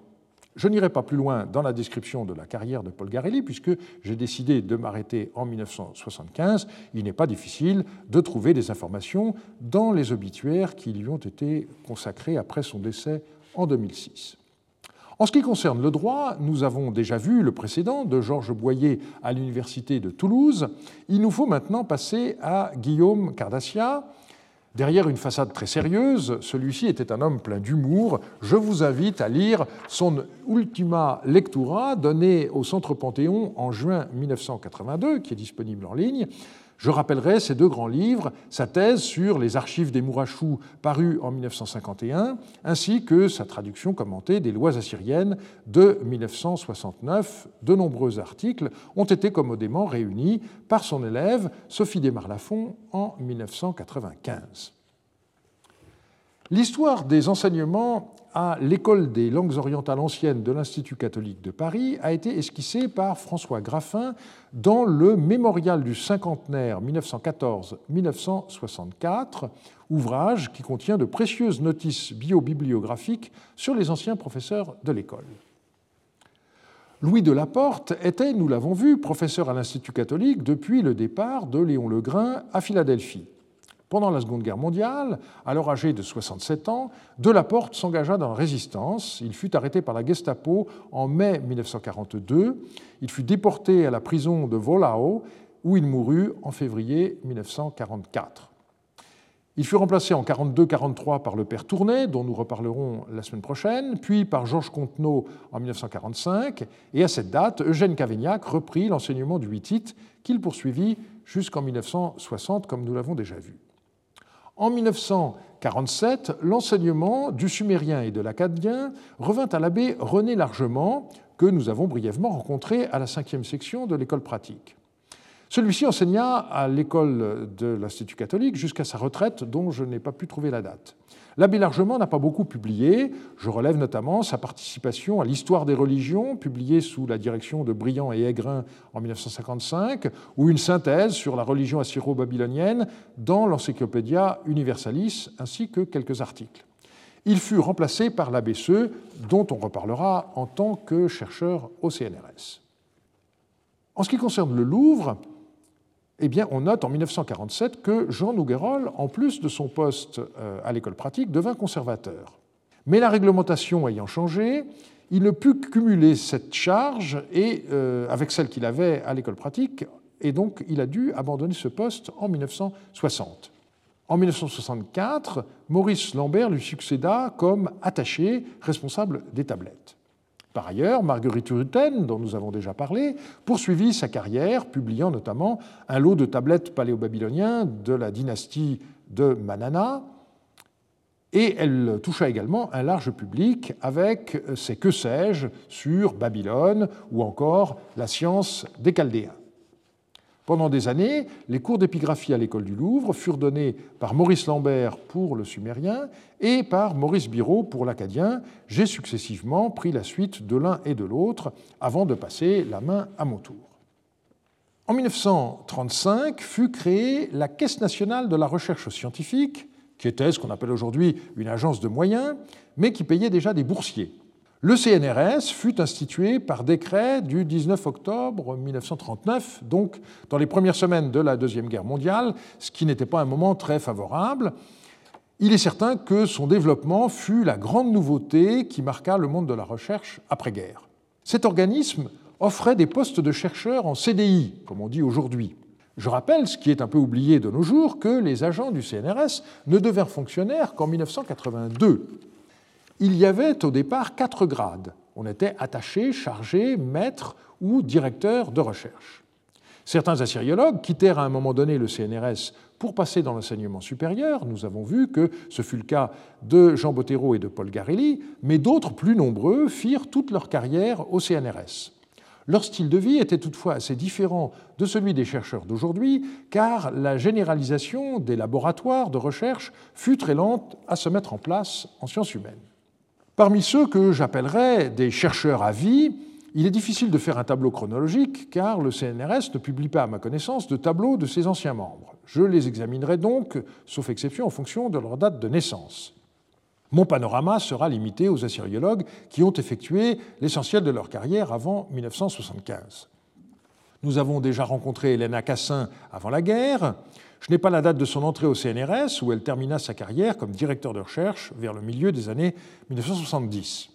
Je n'irai pas plus loin dans la description de la carrière de Paul Garelli, puisque j'ai décidé de m'arrêter en 1975. Il n'est pas difficile de trouver des informations dans les obituaires qui lui ont été consacrés après son décès en 2006. En ce qui concerne le droit, nous avons déjà vu le précédent de Georges Boyer à l'Université de Toulouse. Il nous faut maintenant passer à Guillaume Cardassia, Derrière une façade très sérieuse, celui-ci était un homme plein d'humour. Je vous invite à lire son Ultima Lectura donné au Centre Panthéon en juin 1982, qui est disponible en ligne. Je rappellerai ces deux grands livres, sa thèse sur les archives des Mourachous parue en 1951, ainsi que sa traduction commentée des lois assyriennes de 1969. De nombreux articles ont été commodément réunis par son élève Sophie Desmarlafont en 1995. L'histoire des enseignements à l'École des langues orientales anciennes de l'Institut catholique de Paris a été esquissée par François Graffin dans le Mémorial du cinquantenaire 1914-1964, ouvrage qui contient de précieuses notices biobibliographiques sur les anciens professeurs de l'école. Louis de Laporte était, nous l'avons vu, professeur à l'Institut catholique depuis le départ de Léon Legrain à Philadelphie. Pendant la Seconde Guerre mondiale, alors âgé de 67 ans, Delaporte s'engagea dans la résistance. Il fut arrêté par la Gestapo en mai 1942. Il fut déporté à la prison de Wohlau, où il mourut en février 1944. Il fut remplacé en 42-43 par le père Tournet, dont nous reparlerons la semaine prochaine, puis par Georges Contenot en 1945, et à cette date, Eugène Cavaignac reprit l'enseignement du Huitit qu'il poursuivit jusqu'en 1960, comme nous l'avons déjà vu. En 1947, l'enseignement du sumérien et de l'acadien revint à l'abbé René Largement, que nous avons brièvement rencontré à la cinquième section de l'école pratique. Celui-ci enseigna à l'école de l'Institut catholique jusqu'à sa retraite, dont je n'ai pas pu trouver la date. L'abbé Largement n'a pas beaucoup publié. Je relève notamment sa participation à l'Histoire des religions, publiée sous la direction de Briand et Aigrin en 1955, ou une synthèse sur la religion assyro-babylonienne dans l'Encyclopédia Universalis, ainsi que quelques articles. Il fut remplacé par l'abbé Seux, dont on reparlera en tant que chercheur au CNRS. En ce qui concerne le Louvre, eh bien, on note en 1947 que Jean Nouguerol, en plus de son poste euh, à l'école pratique, devint conservateur. Mais la réglementation ayant changé, il ne put cumuler cette charge euh, avec celle qu'il avait à l'école pratique, et donc il a dû abandonner ce poste en 1960. En 1964, Maurice Lambert lui succéda comme attaché responsable des tablettes. Par ailleurs, Marguerite Rutten, dont nous avons déjà parlé, poursuivit sa carrière, publiant notamment un lot de tablettes paléo-babyloniens de la dynastie de Manana, et elle toucha également un large public avec ses que sais-je sur Babylone ou encore la science des Chaldéens. Pendant des années, les cours d'épigraphie à l'école du Louvre furent donnés par Maurice Lambert pour le sumérien et par Maurice Biraud pour l'acadien. J'ai successivement pris la suite de l'un et de l'autre avant de passer la main à mon tour. En 1935 fut créée la Caisse nationale de la recherche scientifique, qui était ce qu'on appelle aujourd'hui une agence de moyens, mais qui payait déjà des boursiers. Le CNRS fut institué par décret du 19 octobre 1939, donc dans les premières semaines de la Deuxième Guerre mondiale, ce qui n'était pas un moment très favorable. Il est certain que son développement fut la grande nouveauté qui marqua le monde de la recherche après-guerre. Cet organisme offrait des postes de chercheurs en CDI, comme on dit aujourd'hui. Je rappelle, ce qui est un peu oublié de nos jours, que les agents du CNRS ne devinrent fonctionnaires qu'en 1982 il y avait au départ quatre grades. On était attaché, chargé, maître ou directeur de recherche. Certains assyriologues quittèrent à un moment donné le CNRS pour passer dans l'enseignement supérieur. Nous avons vu que ce fut le cas de Jean Bottero et de Paul Garelli, mais d'autres, plus nombreux, firent toute leur carrière au CNRS. Leur style de vie était toutefois assez différent de celui des chercheurs d'aujourd'hui, car la généralisation des laboratoires de recherche fut très lente à se mettre en place en sciences humaines. Parmi ceux que j'appellerais des chercheurs à vie, il est difficile de faire un tableau chronologique car le CNRS ne publie pas, à ma connaissance, de tableau de ses anciens membres. Je les examinerai donc, sauf exception, en fonction de leur date de naissance. Mon panorama sera limité aux assyriologues qui ont effectué l'essentiel de leur carrière avant 1975. Nous avons déjà rencontré Hélène Cassin avant la guerre. Je n'ai pas la date de son entrée au CNRS, où elle termina sa carrière comme directeur de recherche vers le milieu des années 1970.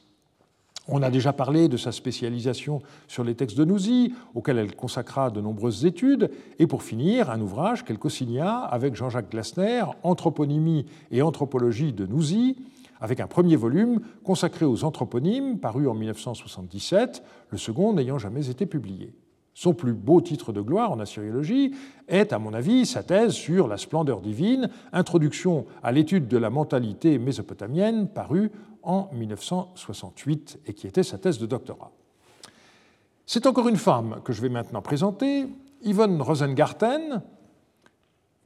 On a déjà parlé de sa spécialisation sur les textes de Nouzy, auquel elle consacra de nombreuses études, et pour finir, un ouvrage qu'elle co-signa avec Jean-Jacques Glasner, Anthroponymie et anthropologie de Nouzy, avec un premier volume consacré aux anthroponymes, paru en 1977, le second n'ayant jamais été publié. Son plus beau titre de gloire en assyriologie est, à mon avis, sa thèse sur la splendeur divine, introduction à l'étude de la mentalité mésopotamienne, parue en 1968 et qui était sa thèse de doctorat. C'est encore une femme que je vais maintenant présenter, Yvonne Rosengarten,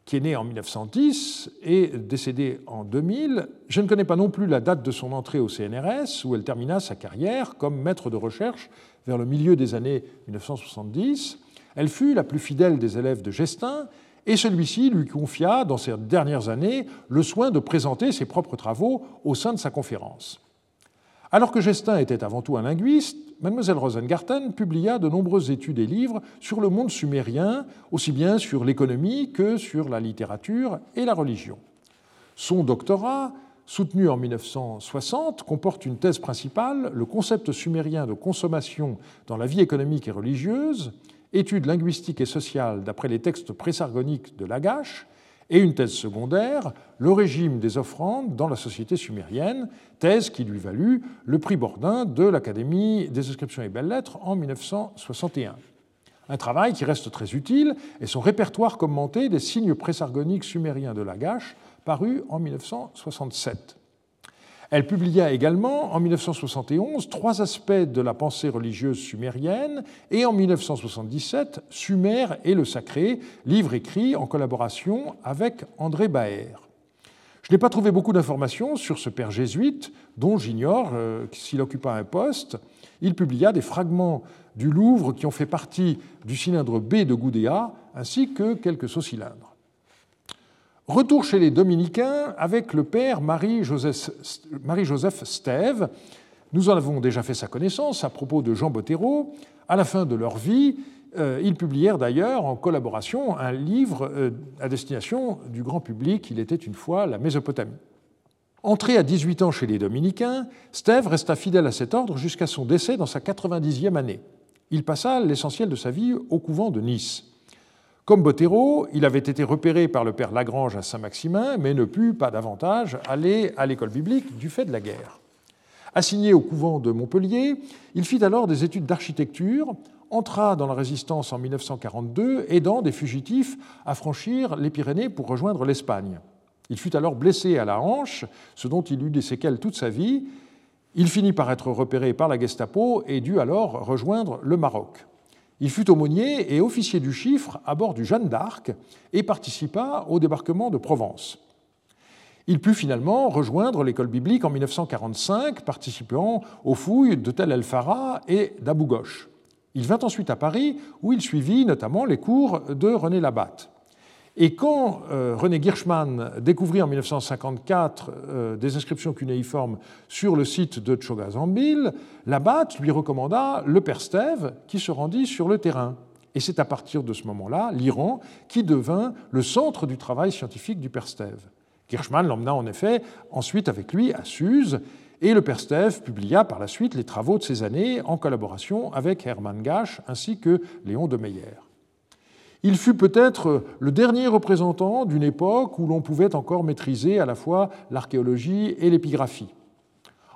qui est née en 1910 et décédée en 2000. Je ne connais pas non plus la date de son entrée au CNRS, où elle termina sa carrière comme maître de recherche vers le milieu des années 1970. Elle fut la plus fidèle des élèves de Gestin, et celui-ci lui confia, dans ses dernières années, le soin de présenter ses propres travaux au sein de sa conférence. Alors que Gestin était avant tout un linguiste, Mlle Rosengarten publia de nombreuses études et livres sur le monde sumérien, aussi bien sur l'économie que sur la littérature et la religion. Son doctorat, soutenu en 1960, comporte une thèse principale, le concept sumérien de consommation dans la vie économique et religieuse, études linguistiques et sociales d'après les textes présargoniques de Lagache, et une thèse secondaire, le régime des offrandes dans la société sumérienne, thèse qui lui valut le prix Bordin de l'Académie des inscriptions et belles-lettres en 1961. Un travail qui reste très utile est son répertoire commenté des signes présargoniques sumériens de Lagache, paru en 1967. Elle publia également en 1971 Trois aspects de la pensée religieuse sumérienne et en 1977 Sumer et le sacré, livre écrit en collaboration avec André Baer. Je n'ai pas trouvé beaucoup d'informations sur ce père jésuite, dont j'ignore euh, s'il occupa un poste. Il publia des fragments du Louvre qui ont fait partie du cylindre B de Gudea, ainsi que quelques sous-cylindres. Retour chez les dominicains avec le père Marie-Joseph Stève. Nous en avons déjà fait sa connaissance à propos de Jean Bottero. À la fin de leur vie, euh, ils publièrent d'ailleurs en collaboration un livre euh, à destination du grand public, Il était une fois la Mésopotamie. Entré à 18 ans chez les dominicains, Stève resta fidèle à cet ordre jusqu'à son décès dans sa 90e année. Il passa l'essentiel de sa vie au couvent de Nice. Comme Bottero, il avait été repéré par le père Lagrange à Saint-Maximin, mais ne put pas davantage aller à l'école biblique du fait de la guerre. Assigné au couvent de Montpellier, il fit alors des études d'architecture, entra dans la résistance en 1942, aidant des fugitifs à franchir les Pyrénées pour rejoindre l'Espagne. Il fut alors blessé à la hanche, ce dont il eut des séquelles toute sa vie. Il finit par être repéré par la Gestapo et dut alors rejoindre le Maroc. Il fut aumônier et officier du chiffre à bord du Jeanne d'Arc et participa au débarquement de Provence. Il put finalement rejoindre l'école biblique en 1945, participant aux fouilles de Tel El Farah et d'Abou Ghosh. Il vint ensuite à Paris, où il suivit notamment les cours de René Labatte. Et quand euh, René Girschmann découvrit en 1954 euh, des inscriptions cunéiformes sur le site de Tchogazambil, Labatte lui recommanda le père Stève qui se rendit sur le terrain. Et c'est à partir de ce moment-là l'Iran qui devint le centre du travail scientifique du père Stève. Girschmann l'emmena en effet ensuite avec lui à Suse, et le père Stève publia par la suite les travaux de ces années en collaboration avec Hermann Gasch ainsi que Léon de Meyer. Il fut peut-être le dernier représentant d'une époque où l'on pouvait encore maîtriser à la fois l'archéologie et l'épigraphie.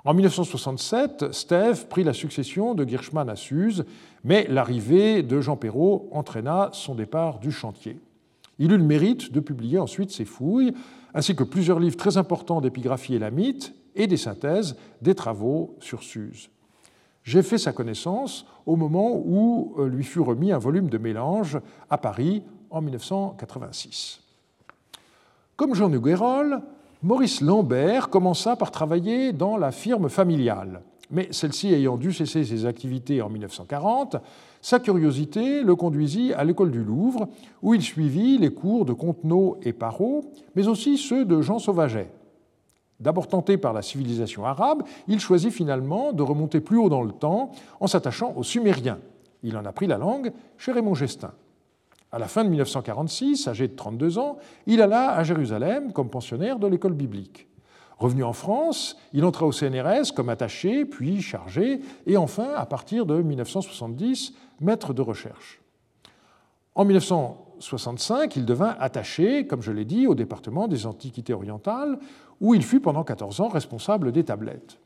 En 1967, Stève prit la succession de Girschmann à Suse, mais l'arrivée de Jean Perrault entraîna son départ du chantier. Il eut le mérite de publier ensuite ses fouilles, ainsi que plusieurs livres très importants d'épigraphie élamite et des synthèses des travaux sur Suse. J'ai fait sa connaissance au moment où euh, lui fut remis un volume de mélange à Paris en 1986. Comme Jean Huguerol, Maurice Lambert commença par travailler dans la firme familiale. Mais celle-ci ayant dû cesser ses activités en 1940, sa curiosité le conduisit à l'école du Louvre, où il suivit les cours de Contenot et Parot, mais aussi ceux de Jean Sauvaget. D'abord tenté par la civilisation arabe, il choisit finalement de remonter plus haut dans le temps en s'attachant aux Sumériens. Il en a pris la langue chez Raymond Gestin. À la fin de 1946, âgé de 32 ans, il alla à Jérusalem comme pensionnaire de l'école biblique. Revenu en France, il entra au CNRS comme attaché, puis chargé, et enfin, à partir de 1970, maître de recherche. En 1965, il devint attaché, comme je l'ai dit, au département des Antiquités orientales, où il fut pendant 14 ans responsable des tablettes.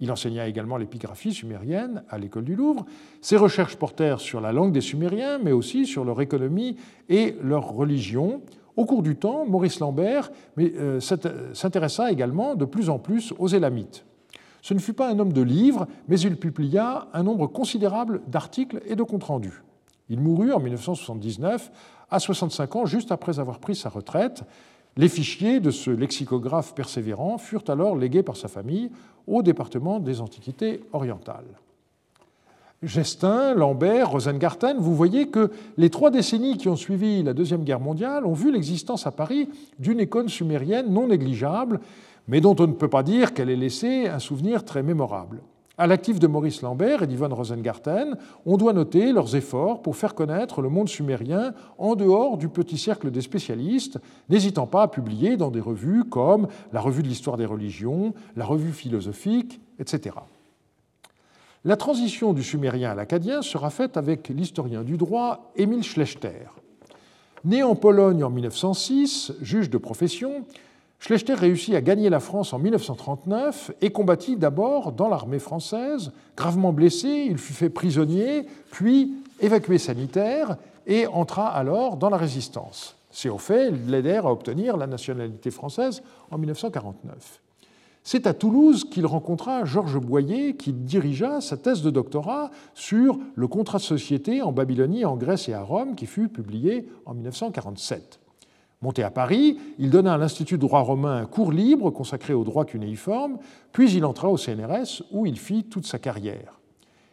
Il enseigna également l'épigraphie sumérienne à l'école du Louvre. Ses recherches portèrent sur la langue des Sumériens, mais aussi sur leur économie et leur religion. Au cours du temps, Maurice Lambert euh, s'intéressa également de plus en plus aux Élamites. Ce ne fut pas un homme de livres, mais il publia un nombre considérable d'articles et de comptes rendus. Il mourut en 1979 à 65 ans, juste après avoir pris sa retraite, les fichiers de ce lexicographe persévérant furent alors légués par sa famille au département des Antiquités orientales. Gestin, Lambert, Rosengarten, vous voyez que les trois décennies qui ont suivi la Deuxième Guerre mondiale ont vu l'existence à Paris d'une icône sumérienne non négligeable, mais dont on ne peut pas dire qu'elle ait laissé un souvenir très mémorable. À l'actif de Maurice Lambert et d'Yvonne Rosengarten, on doit noter leurs efforts pour faire connaître le monde sumérien en dehors du petit cercle des spécialistes, n'hésitant pas à publier dans des revues comme la Revue de l'histoire des religions, la Revue philosophique, etc. La transition du sumérien à l'acadien sera faite avec l'historien du droit Émile Schlechter. Né en Pologne en 1906, juge de profession, Schlechter réussit à gagner la France en 1939 et combattit d'abord dans l'armée française. Gravement blessé, il fut fait prisonnier, puis évacué sanitaire et entra alors dans la résistance. Ces faits l'aidèrent à obtenir la nationalité française en 1949. C'est à Toulouse qu'il rencontra Georges Boyer, qui dirigea sa thèse de doctorat sur le contrat de société en Babylonie, en Grèce et à Rome, qui fut publié en 1947. Monté à Paris, il donna à l'Institut de droit romain un cours libre consacré au droit cunéiforme, puis il entra au CNRS où il fit toute sa carrière.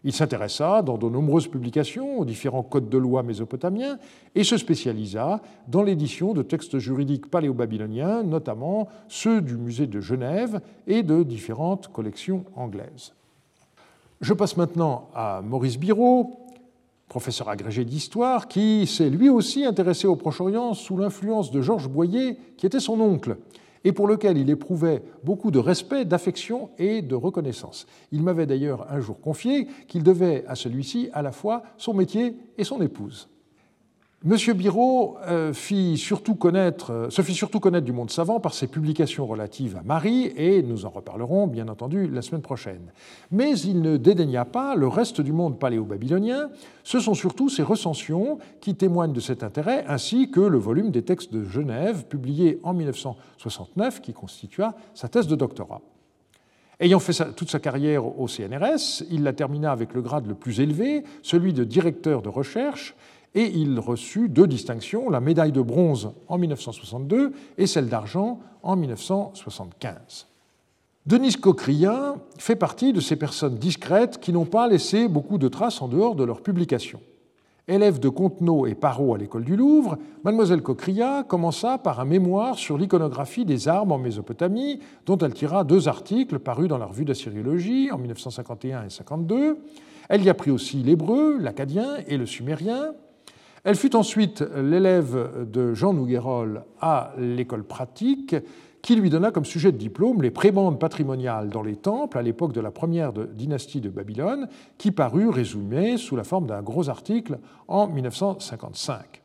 Il s'intéressa dans de nombreuses publications aux différents codes de loi mésopotamiens et se spécialisa dans l'édition de textes juridiques paléo-babyloniens, notamment ceux du musée de Genève et de différentes collections anglaises. Je passe maintenant à Maurice Biraud, professeur agrégé d'histoire, qui s'est lui aussi intéressé au Proche-Orient sous l'influence de Georges Boyer, qui était son oncle, et pour lequel il éprouvait beaucoup de respect, d'affection et de reconnaissance. Il m'avait d'ailleurs un jour confié qu'il devait à celui-ci à la fois son métier et son épouse. Monsieur Biraud euh, euh, se fit surtout connaître du monde savant par ses publications relatives à Marie, et nous en reparlerons bien entendu la semaine prochaine. Mais il ne dédaigna pas le reste du monde paléo-babylonien, ce sont surtout ses recensions qui témoignent de cet intérêt, ainsi que le volume des textes de Genève, publié en 1969, qui constitua sa thèse de doctorat. Ayant fait toute sa carrière au CNRS, il la termina avec le grade le plus élevé, celui de directeur de recherche, et il reçut deux distinctions, la médaille de bronze en 1962 et celle d'argent en 1975. Denis Cocrien fait partie de ces personnes discrètes qui n'ont pas laissé beaucoup de traces en dehors de leurs publications. Élève de Contenot et Parot à l'école du Louvre, mademoiselle Cocrien commença par un mémoire sur l'iconographie des armes en Mésopotamie, dont elle tira deux articles parus dans la revue d'Assyriologie en 1951 et 52. Elle y apprit aussi l'hébreu, l'acadien et le sumérien. Elle fut ensuite l'élève de Jean Nouguerol à l'école pratique, qui lui donna comme sujet de diplôme les prébendes patrimoniales dans les temples à l'époque de la première dynastie de Babylone, qui parut résumé sous la forme d'un gros article en 1955.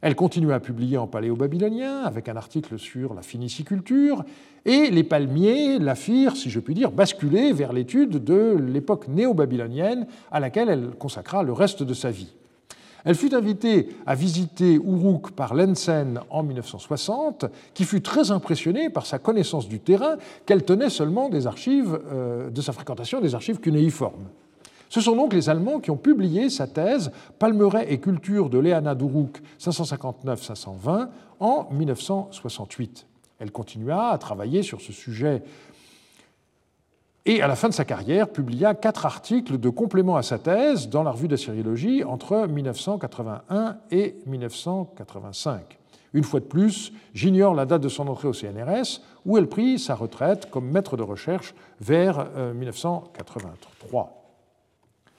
Elle continua à publier en paléo-babylonien avec un article sur la phéniciculture, et les palmiers la firent, si je puis dire, basculer vers l'étude de l'époque néo-babylonienne à laquelle elle consacra le reste de sa vie. Elle fut invitée à visiter Uruk par Lensen en 1960, qui fut très impressionné par sa connaissance du terrain qu'elle tenait seulement des archives, euh, de sa fréquentation des archives cunéiformes. Ce sont donc les Allemands qui ont publié sa thèse Palmeraie et culture de Léana d'Uruk 559-520 en 1968. Elle continua à travailler sur ce sujet et à la fin de sa carrière publia quatre articles de complément à sa thèse dans la revue d'Assyriologie entre 1981 et 1985. Une fois de plus, j'ignore la date de son entrée au CNRS, où elle prit sa retraite comme maître de recherche vers 1983. Euh,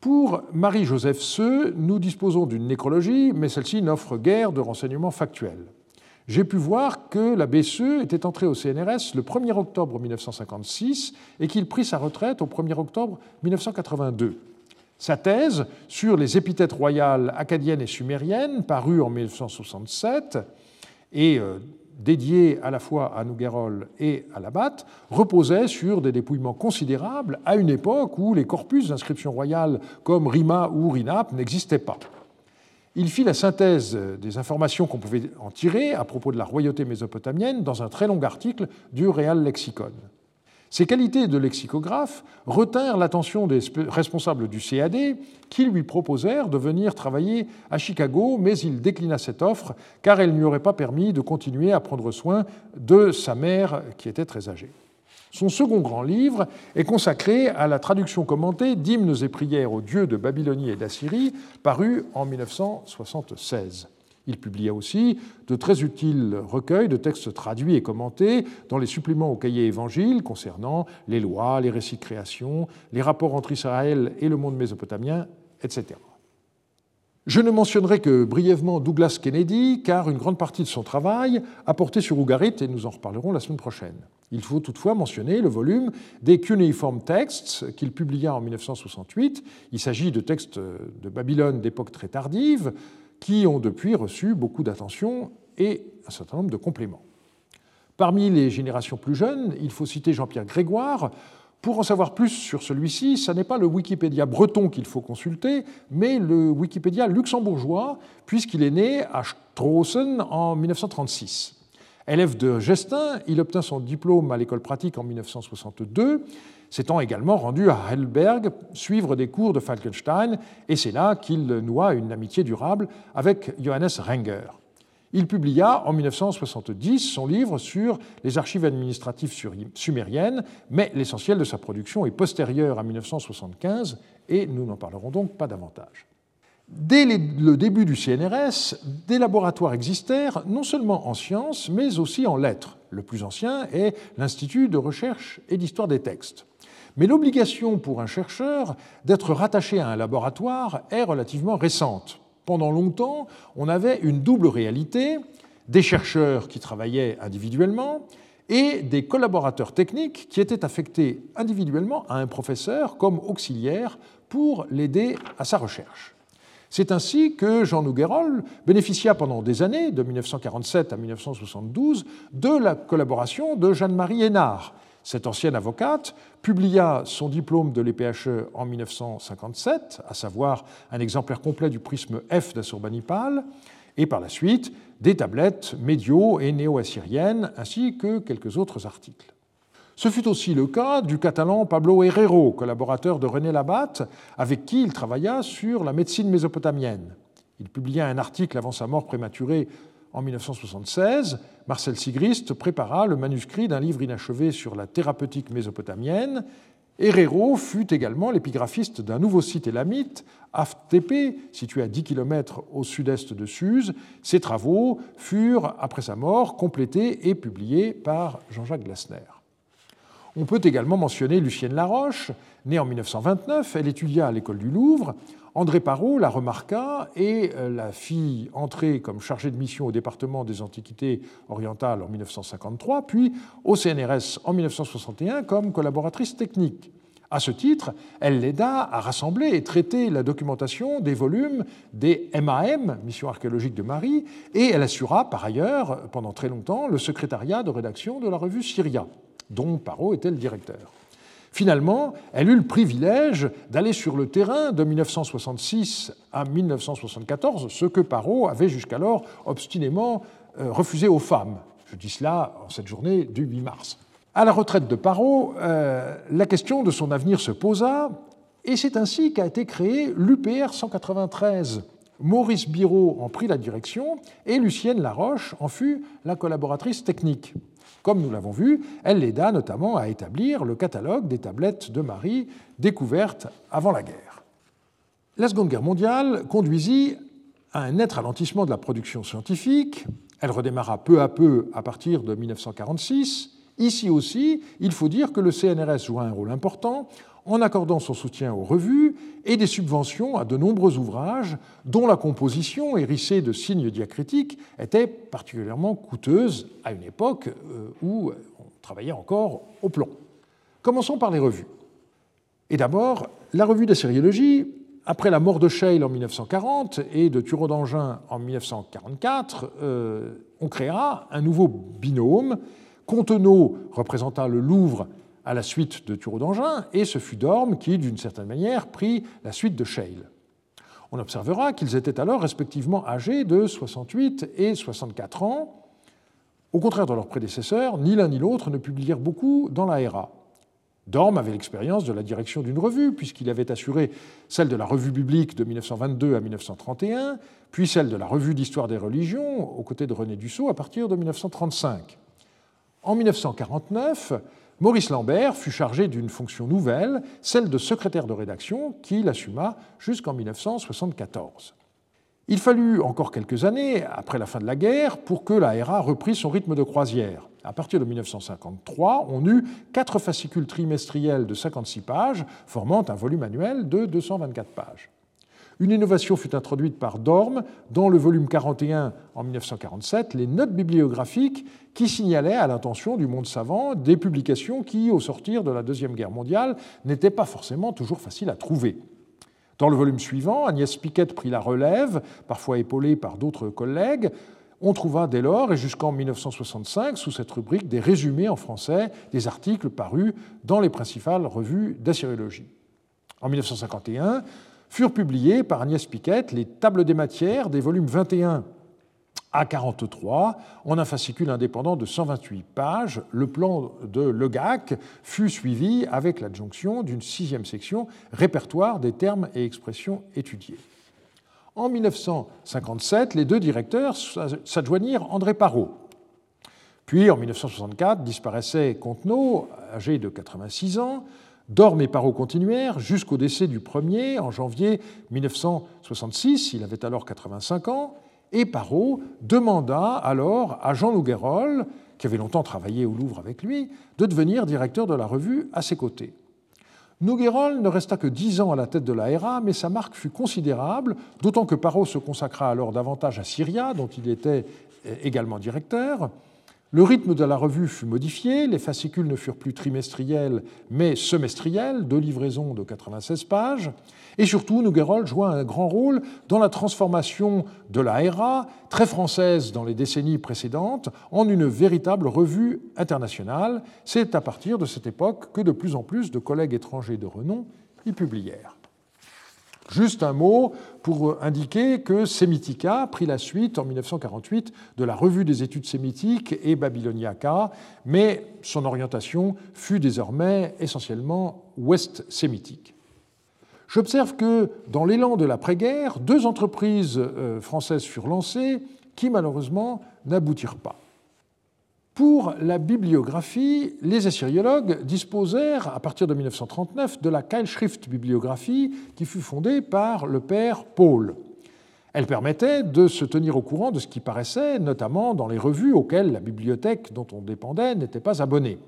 Pour Marie-Joseph Seux, nous disposons d'une nécrologie, mais celle-ci n'offre guère de renseignements factuels j'ai pu voir que la BCE était entrée au CNRS le 1er octobre 1956 et qu'il prit sa retraite au 1er octobre 1982. Sa thèse sur les épithètes royales acadiennes et sumériennes, parue en 1967 et euh, dédiée à la fois à Nouguerol et à Labat, reposait sur des dépouillements considérables à une époque où les corpus d'inscriptions royales comme Rima ou Rinap n'existaient pas il fit la synthèse des informations qu'on pouvait en tirer à propos de la royauté mésopotamienne dans un très long article du Real Lexicon. Ses qualités de lexicographe retinrent l'attention des responsables du CAD qui lui proposèrent de venir travailler à Chicago, mais il déclina cette offre car elle ne lui aurait pas permis de continuer à prendre soin de sa mère qui était très âgée. Son second grand livre est consacré à la traduction commentée d'hymnes et prières aux dieux de Babylonie et d'Assyrie, paru en 1976. Il publia aussi de très utiles recueils de textes traduits et commentés dans les suppléments au cahier évangile concernant les lois, les récits de création, les rapports entre Israël et le monde mésopotamien, etc. Je ne mentionnerai que brièvement Douglas Kennedy, car une grande partie de son travail a porté sur Ougarit, et nous en reparlerons la semaine prochaine. Il faut toutefois mentionner le volume des Cuneiform Texts qu'il publia en 1968. Il s'agit de textes de Babylone d'époque très tardive, qui ont depuis reçu beaucoup d'attention et un certain nombre de compléments. Parmi les générations plus jeunes, il faut citer Jean-Pierre Grégoire, Pour en savoir plus sur celui-ci, ce n'est pas le Wikipédia breton qu'il faut consulter, mais le Wikipédia luxembourgeois, puisqu'il est né à Straussen en 1936. Élève de Gestin, il obtint son diplôme à l'école pratique en 1962, s'étant également rendu à Heidelberg suivre des cours de Falkenstein, et c'est là qu'il noua une amitié durable avec Johannes Renger. Il publia en 1970 son livre sur les archives administratives sumériennes, mais l'essentiel de sa production est postérieur à 1975 et nous n'en parlerons donc pas davantage. Dès le début du CNRS, des laboratoires existèrent, non seulement en sciences, mais aussi en lettres. Le plus ancien est l'Institut de recherche et d'histoire des textes. Mais l'obligation pour un chercheur d'être rattaché à un laboratoire est relativement récente pendant longtemps, on avait une double réalité, des chercheurs qui travaillaient individuellement et des collaborateurs techniques qui étaient affectés individuellement à un professeur comme auxiliaire pour l'aider à sa recherche. C'est ainsi que Jean Nouguerol bénéficia pendant des années, de 1947 à 1972, de la collaboration de Jeanne-Marie Hénard, cette ancienne avocate publia son diplôme de l'EPHE en 1957, à savoir un exemplaire complet du prisme F d'Assurbanipal, et par la suite des tablettes médio- et néo-assyriennes, ainsi que quelques autres articles. Ce fut aussi le cas du catalan Pablo Herrero, collaborateur de René Labatte, avec qui il travailla sur la médecine mésopotamienne. Il publia un article avant sa mort prématurée en 1976, Marcel Sigrist prépara le manuscrit d'un livre inachevé sur la thérapeutique mésopotamienne. Herrero fut également l'épigraphiste d'un nouveau site élamite, Aftp, situé à 10 km au sud-est de Suse. Ses travaux furent, après sa mort, complétés et publiés par Jean-Jacques Glasner. On peut également mentionner Lucienne Laroche, née en 1929. Elle étudia à l'école du Louvre. André Parot la remarqua et euh, la fit entrer comme chargée de mission au département des Antiquités orientales en 1953, puis au CNRS en 1961 comme collaboratrice technique. À ce titre, elle l'aida à rassembler et traiter la documentation des volumes des MAM, Mission archéologique de Marie, et elle assura par ailleurs, pendant très longtemps, le secrétariat de rédaction de la revue Syria, dont Parot était le directeur. Finalement, elle eut le privilège d'aller sur le terrain de 1966 à 1974, ce que Parot avait jusqu'alors obstinément euh, refusé aux femmes. Je dis cela en cette journée du 8 mars. À la retraite de Parot, euh, la question de son avenir se posa, et c'est ainsi qu'a été créé l'UPR 193. Maurice Biraud en prit la direction et Lucienne Laroche en fut la collaboratrice technique. Comme nous l'avons vu, elle l'aida notamment à établir le catalogue des tablettes de Marie découvertes avant la guerre. La Seconde Guerre mondiale conduisit à un net ralentissement de la production scientifique. Elle redémarra peu à peu à partir de 1946. Ici aussi, il faut dire que le CNRS joua un rôle important en accordant son soutien aux revues et des subventions à de nombreux ouvrages dont la composition, hérissée de signes diacritiques, était particulièrement coûteuse à une époque euh, où on travaillait encore au plomb. Commençons par les revues. Et d'abord, la revue d'assyriologie, après la mort de Scheil en 1940 et de Thureau d'Angin en 1944, euh, on créera un nouveau binôme. Contenot représenta le Louvre à la suite de Thureau d'Angin, et ce fut Dorme qui, d'une certaine manière, prit la suite de Scheil. On observera qu'ils étaient alors respectivement âgés de 68 et 64 ans. Au contraire de leurs prédécesseurs, ni l'un ni l'autre ne publièrent beaucoup dans la RA. Dorme avait l'expérience de la direction d'une revue, puisqu'il avait assuré celle de la Revue biblique de 1922 à 1931, puis celle de la Revue d'histoire des religions, aux côtés de René Dussault, à partir de 1935. En 1949, Maurice Lambert fut chargé d'une fonction nouvelle, celle de secrétaire de rédaction, qu'il assuma jusqu'en 1974. Il fallut encore quelques années, après la fin de la guerre, pour que la RA reprît son rythme de croisière. À partir de 1953, on eut quatre fascicules trimestriels de 56 pages, formant un volume annuel de 224 pages. Une innovation fut introduite par Dorme dans le volume 41 en 1947, les notes bibliographiques qui signalaient à l'intention du monde savant des publications qui, au sortir de la Deuxième Guerre mondiale, n'étaient pas forcément toujours faciles à trouver. Dans le volume suivant, Agnès Piquet prit la relève, parfois épaulée par d'autres collègues. On trouva dès lors, et jusqu'en 1965, sous cette rubrique, des résumés en français des articles parus dans les principales revues d'assyriologie. En 1951, furent publiés par Agnès Piquet les tables des matières des volumes 21 à 43 en un fascicule indépendant de 128 pages. Le plan de Legac fut suivi avec l'adjonction d'une sixième section répertoire des termes et expressions étudiés. En 1957, les deux directeurs s'adjoignirent André Parot. Puis, en 1964, disparaissait Contenot, âgé de 86 ans. Dorme et Parot continuèrent jusqu'au décès du premier en janvier 1966. Il avait alors 85 ans. Et Parot demanda alors à Jean Nouguerol, qui avait longtemps travaillé au Louvre avec lui, de devenir directeur de la revue à ses côtés. Nouguerol ne resta que dix ans à la tête de la RA, mais sa marque fut considérable, d'autant que Parot se consacra alors davantage à Syria, dont il était également directeur. Le rythme de la revue fut modifié, les fascicules ne furent plus trimestriels mais semestriels, deux livraisons de 96 pages, et surtout Nouguerol joua un grand rôle dans la transformation de la RA, très française dans les décennies précédentes, en une véritable revue internationale. C'est à partir de cette époque que de plus en plus de collègues étrangers de renom y publièrent. Juste un mot pour indiquer que Semitica prit la suite en 1948 de la Revue des études sémitiques et Babyloniaca, mais son orientation fut désormais essentiellement ouest-sémitique. J'observe que dans l'élan de l'après-guerre, deux entreprises euh, françaises furent lancées qui malheureusement n'aboutirent pas. Pour la bibliographie, les assyriologues disposèrent, à partir de 1939, de la Keilschrift bibliographie qui fut fondée par le père Paul. Elle permettait de se tenir au courant de ce qui paraissait, notamment dans les revues auxquelles la bibliothèque dont on dépendait n'était pas abonnée.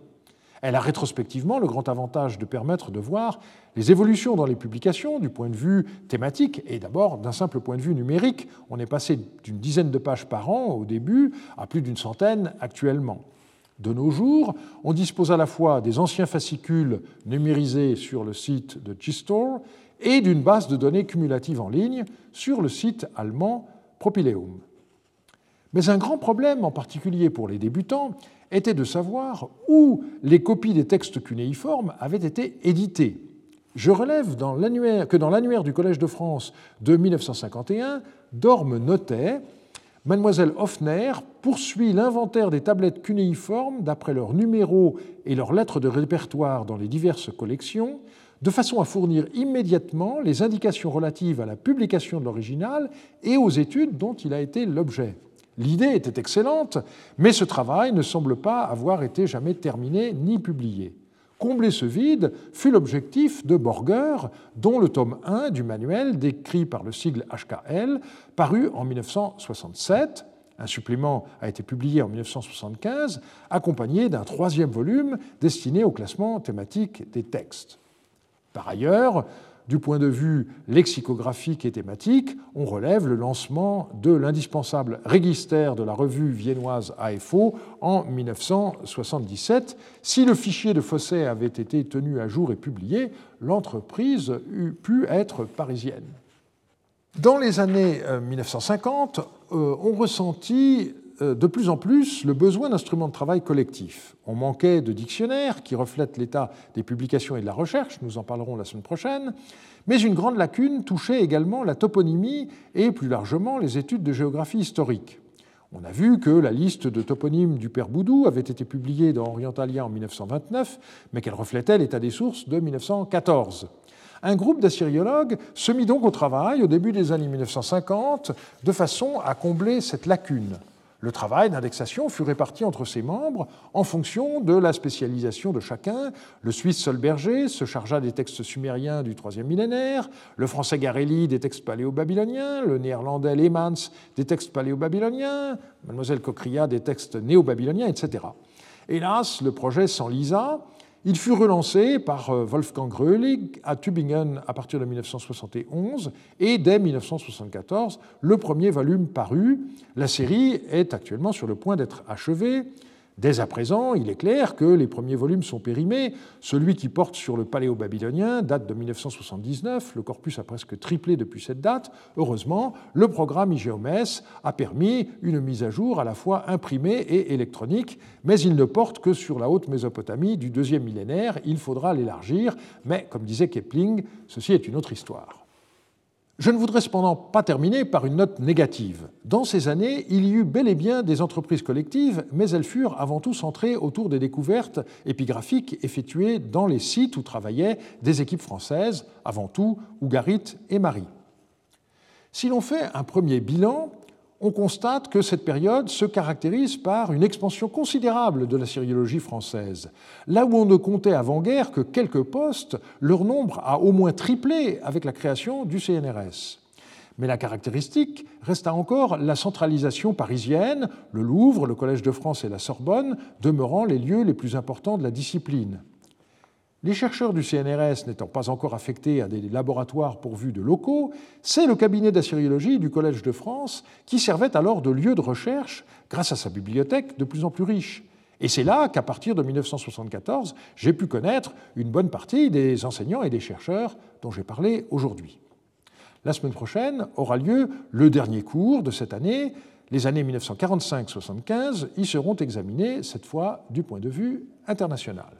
Elle a rétrospectivement le grand avantage de permettre de voir les évolutions dans les publications du point de vue thématique et d'abord d'un simple point de vue numérique. On est passé d'une dizaine de pages par an au début à plus d'une centaine actuellement. De nos jours, on dispose à la fois des anciens fascicules numérisés sur le site de Gistore et d'une base de données cumulative en ligne sur le site allemand Propileum. Mais un grand problème, en particulier pour les débutants, était de savoir où les copies des textes cunéiformes avaient été éditées. Je relève que dans l'annuaire du Collège de France de 1951, Dorme notait Mademoiselle Hoffner poursuit l'inventaire des tablettes cunéiformes d'après leurs numéros et leurs lettres de répertoire dans les diverses collections, de façon à fournir immédiatement les indications relatives à la publication de l'original et aux études dont il a été l'objet. L'idée était excellente, mais ce travail ne semble pas avoir été jamais terminé ni publié. Combler ce vide fut l'objectif de Borger, dont le tome 1 du manuel, décrit par le sigle HKL, parut en 1967. Un supplément a été publié en 1975, accompagné d'un troisième volume destiné au classement thématique des textes. Par ailleurs, du point de vue lexicographique et thématique, on relève le lancement de l'indispensable register de la revue viennoise AFO en 1977. Si le fichier de Fosset avait été tenu à jour et publié, l'entreprise eût pu être parisienne. Dans les années 1950, euh, euh, on ressentit de plus en plus le besoin d'instruments de travail collectifs. On manquait de dictionnaires qui reflètent l'état des publications et de la recherche, nous en parlerons la semaine prochaine, mais une grande lacune touchait également la toponymie et plus largement les études de géographie historique. On a vu que la liste de toponymes du père Boudou avait été publiée dans Orientalia en 1929, mais qu'elle reflétait l'état des sources de 1914. Un groupe d'assyriologues se mit donc au travail au début des années 1950 de façon à combler cette lacune. Le travail d'indexation fut réparti entre ses membres en fonction de la spécialisation de chacun. Le Suisse Solberger se chargea des textes sumériens du IIIe millénaire, le français Garelli des textes paléo-babyloniens, le néerlandais Lehmans des textes paléo-babyloniens, mademoiselle Cochria des textes néo-babyloniens, etc. Hélas, le projet s'enlisa il fut relancé par euh, Wolfgang Grölig à Tübingen à partir de 1971 et dès 1974, le premier volume parut. La série est actuellement sur le point d'être achevée. Dès à présent, il est clair que les premiers volumes sont périmés. Celui qui porte sur le paléo-babylonien date de 1979. Le corpus a presque triplé depuis cette date. Heureusement, le programme IGOMS a permis une mise à jour à la fois imprimée et électronique, mais il ne porte que sur la haute Mésopotamie du deuxième millénaire. Il faudra l'élargir, mais comme disait Kepling, ceci est une autre histoire. Je ne voudrais cependant pas terminer par une note négative. Dans ces années, il y eut bel et bien des entreprises collectives, mais elles furent avant tout centrées autour des découvertes épigraphiques effectuées dans les sites où travaillaient des équipes françaises, avant tout Ougarit et Marie. Si l'on fait un premier bilan, on constate que cette période se caractérise par une expansion considérable de la syriologie française. Là où on ne comptait avant-guerre que quelques postes, leur nombre a au moins triplé avec la création du CNRS. Mais la caractéristique reste encore la centralisation parisienne, le Louvre, le Collège de France et la Sorbonne demeurant les lieux les plus importants de la discipline. Les chercheurs du CNRS n'étant pas encore affectés à des laboratoires pourvus de locaux, c'est le cabinet d'assyriologie du Collège de France qui servait alors de lieu de recherche grâce à sa bibliothèque de plus en plus riche. Et c'est là qu'à partir de 1974, j'ai pu connaître une bonne partie des enseignants et des chercheurs dont j'ai parlé aujourd'hui. La semaine prochaine aura lieu le dernier cours de cette année. Les années 1945-75 y seront examinées, cette fois du point de vue international.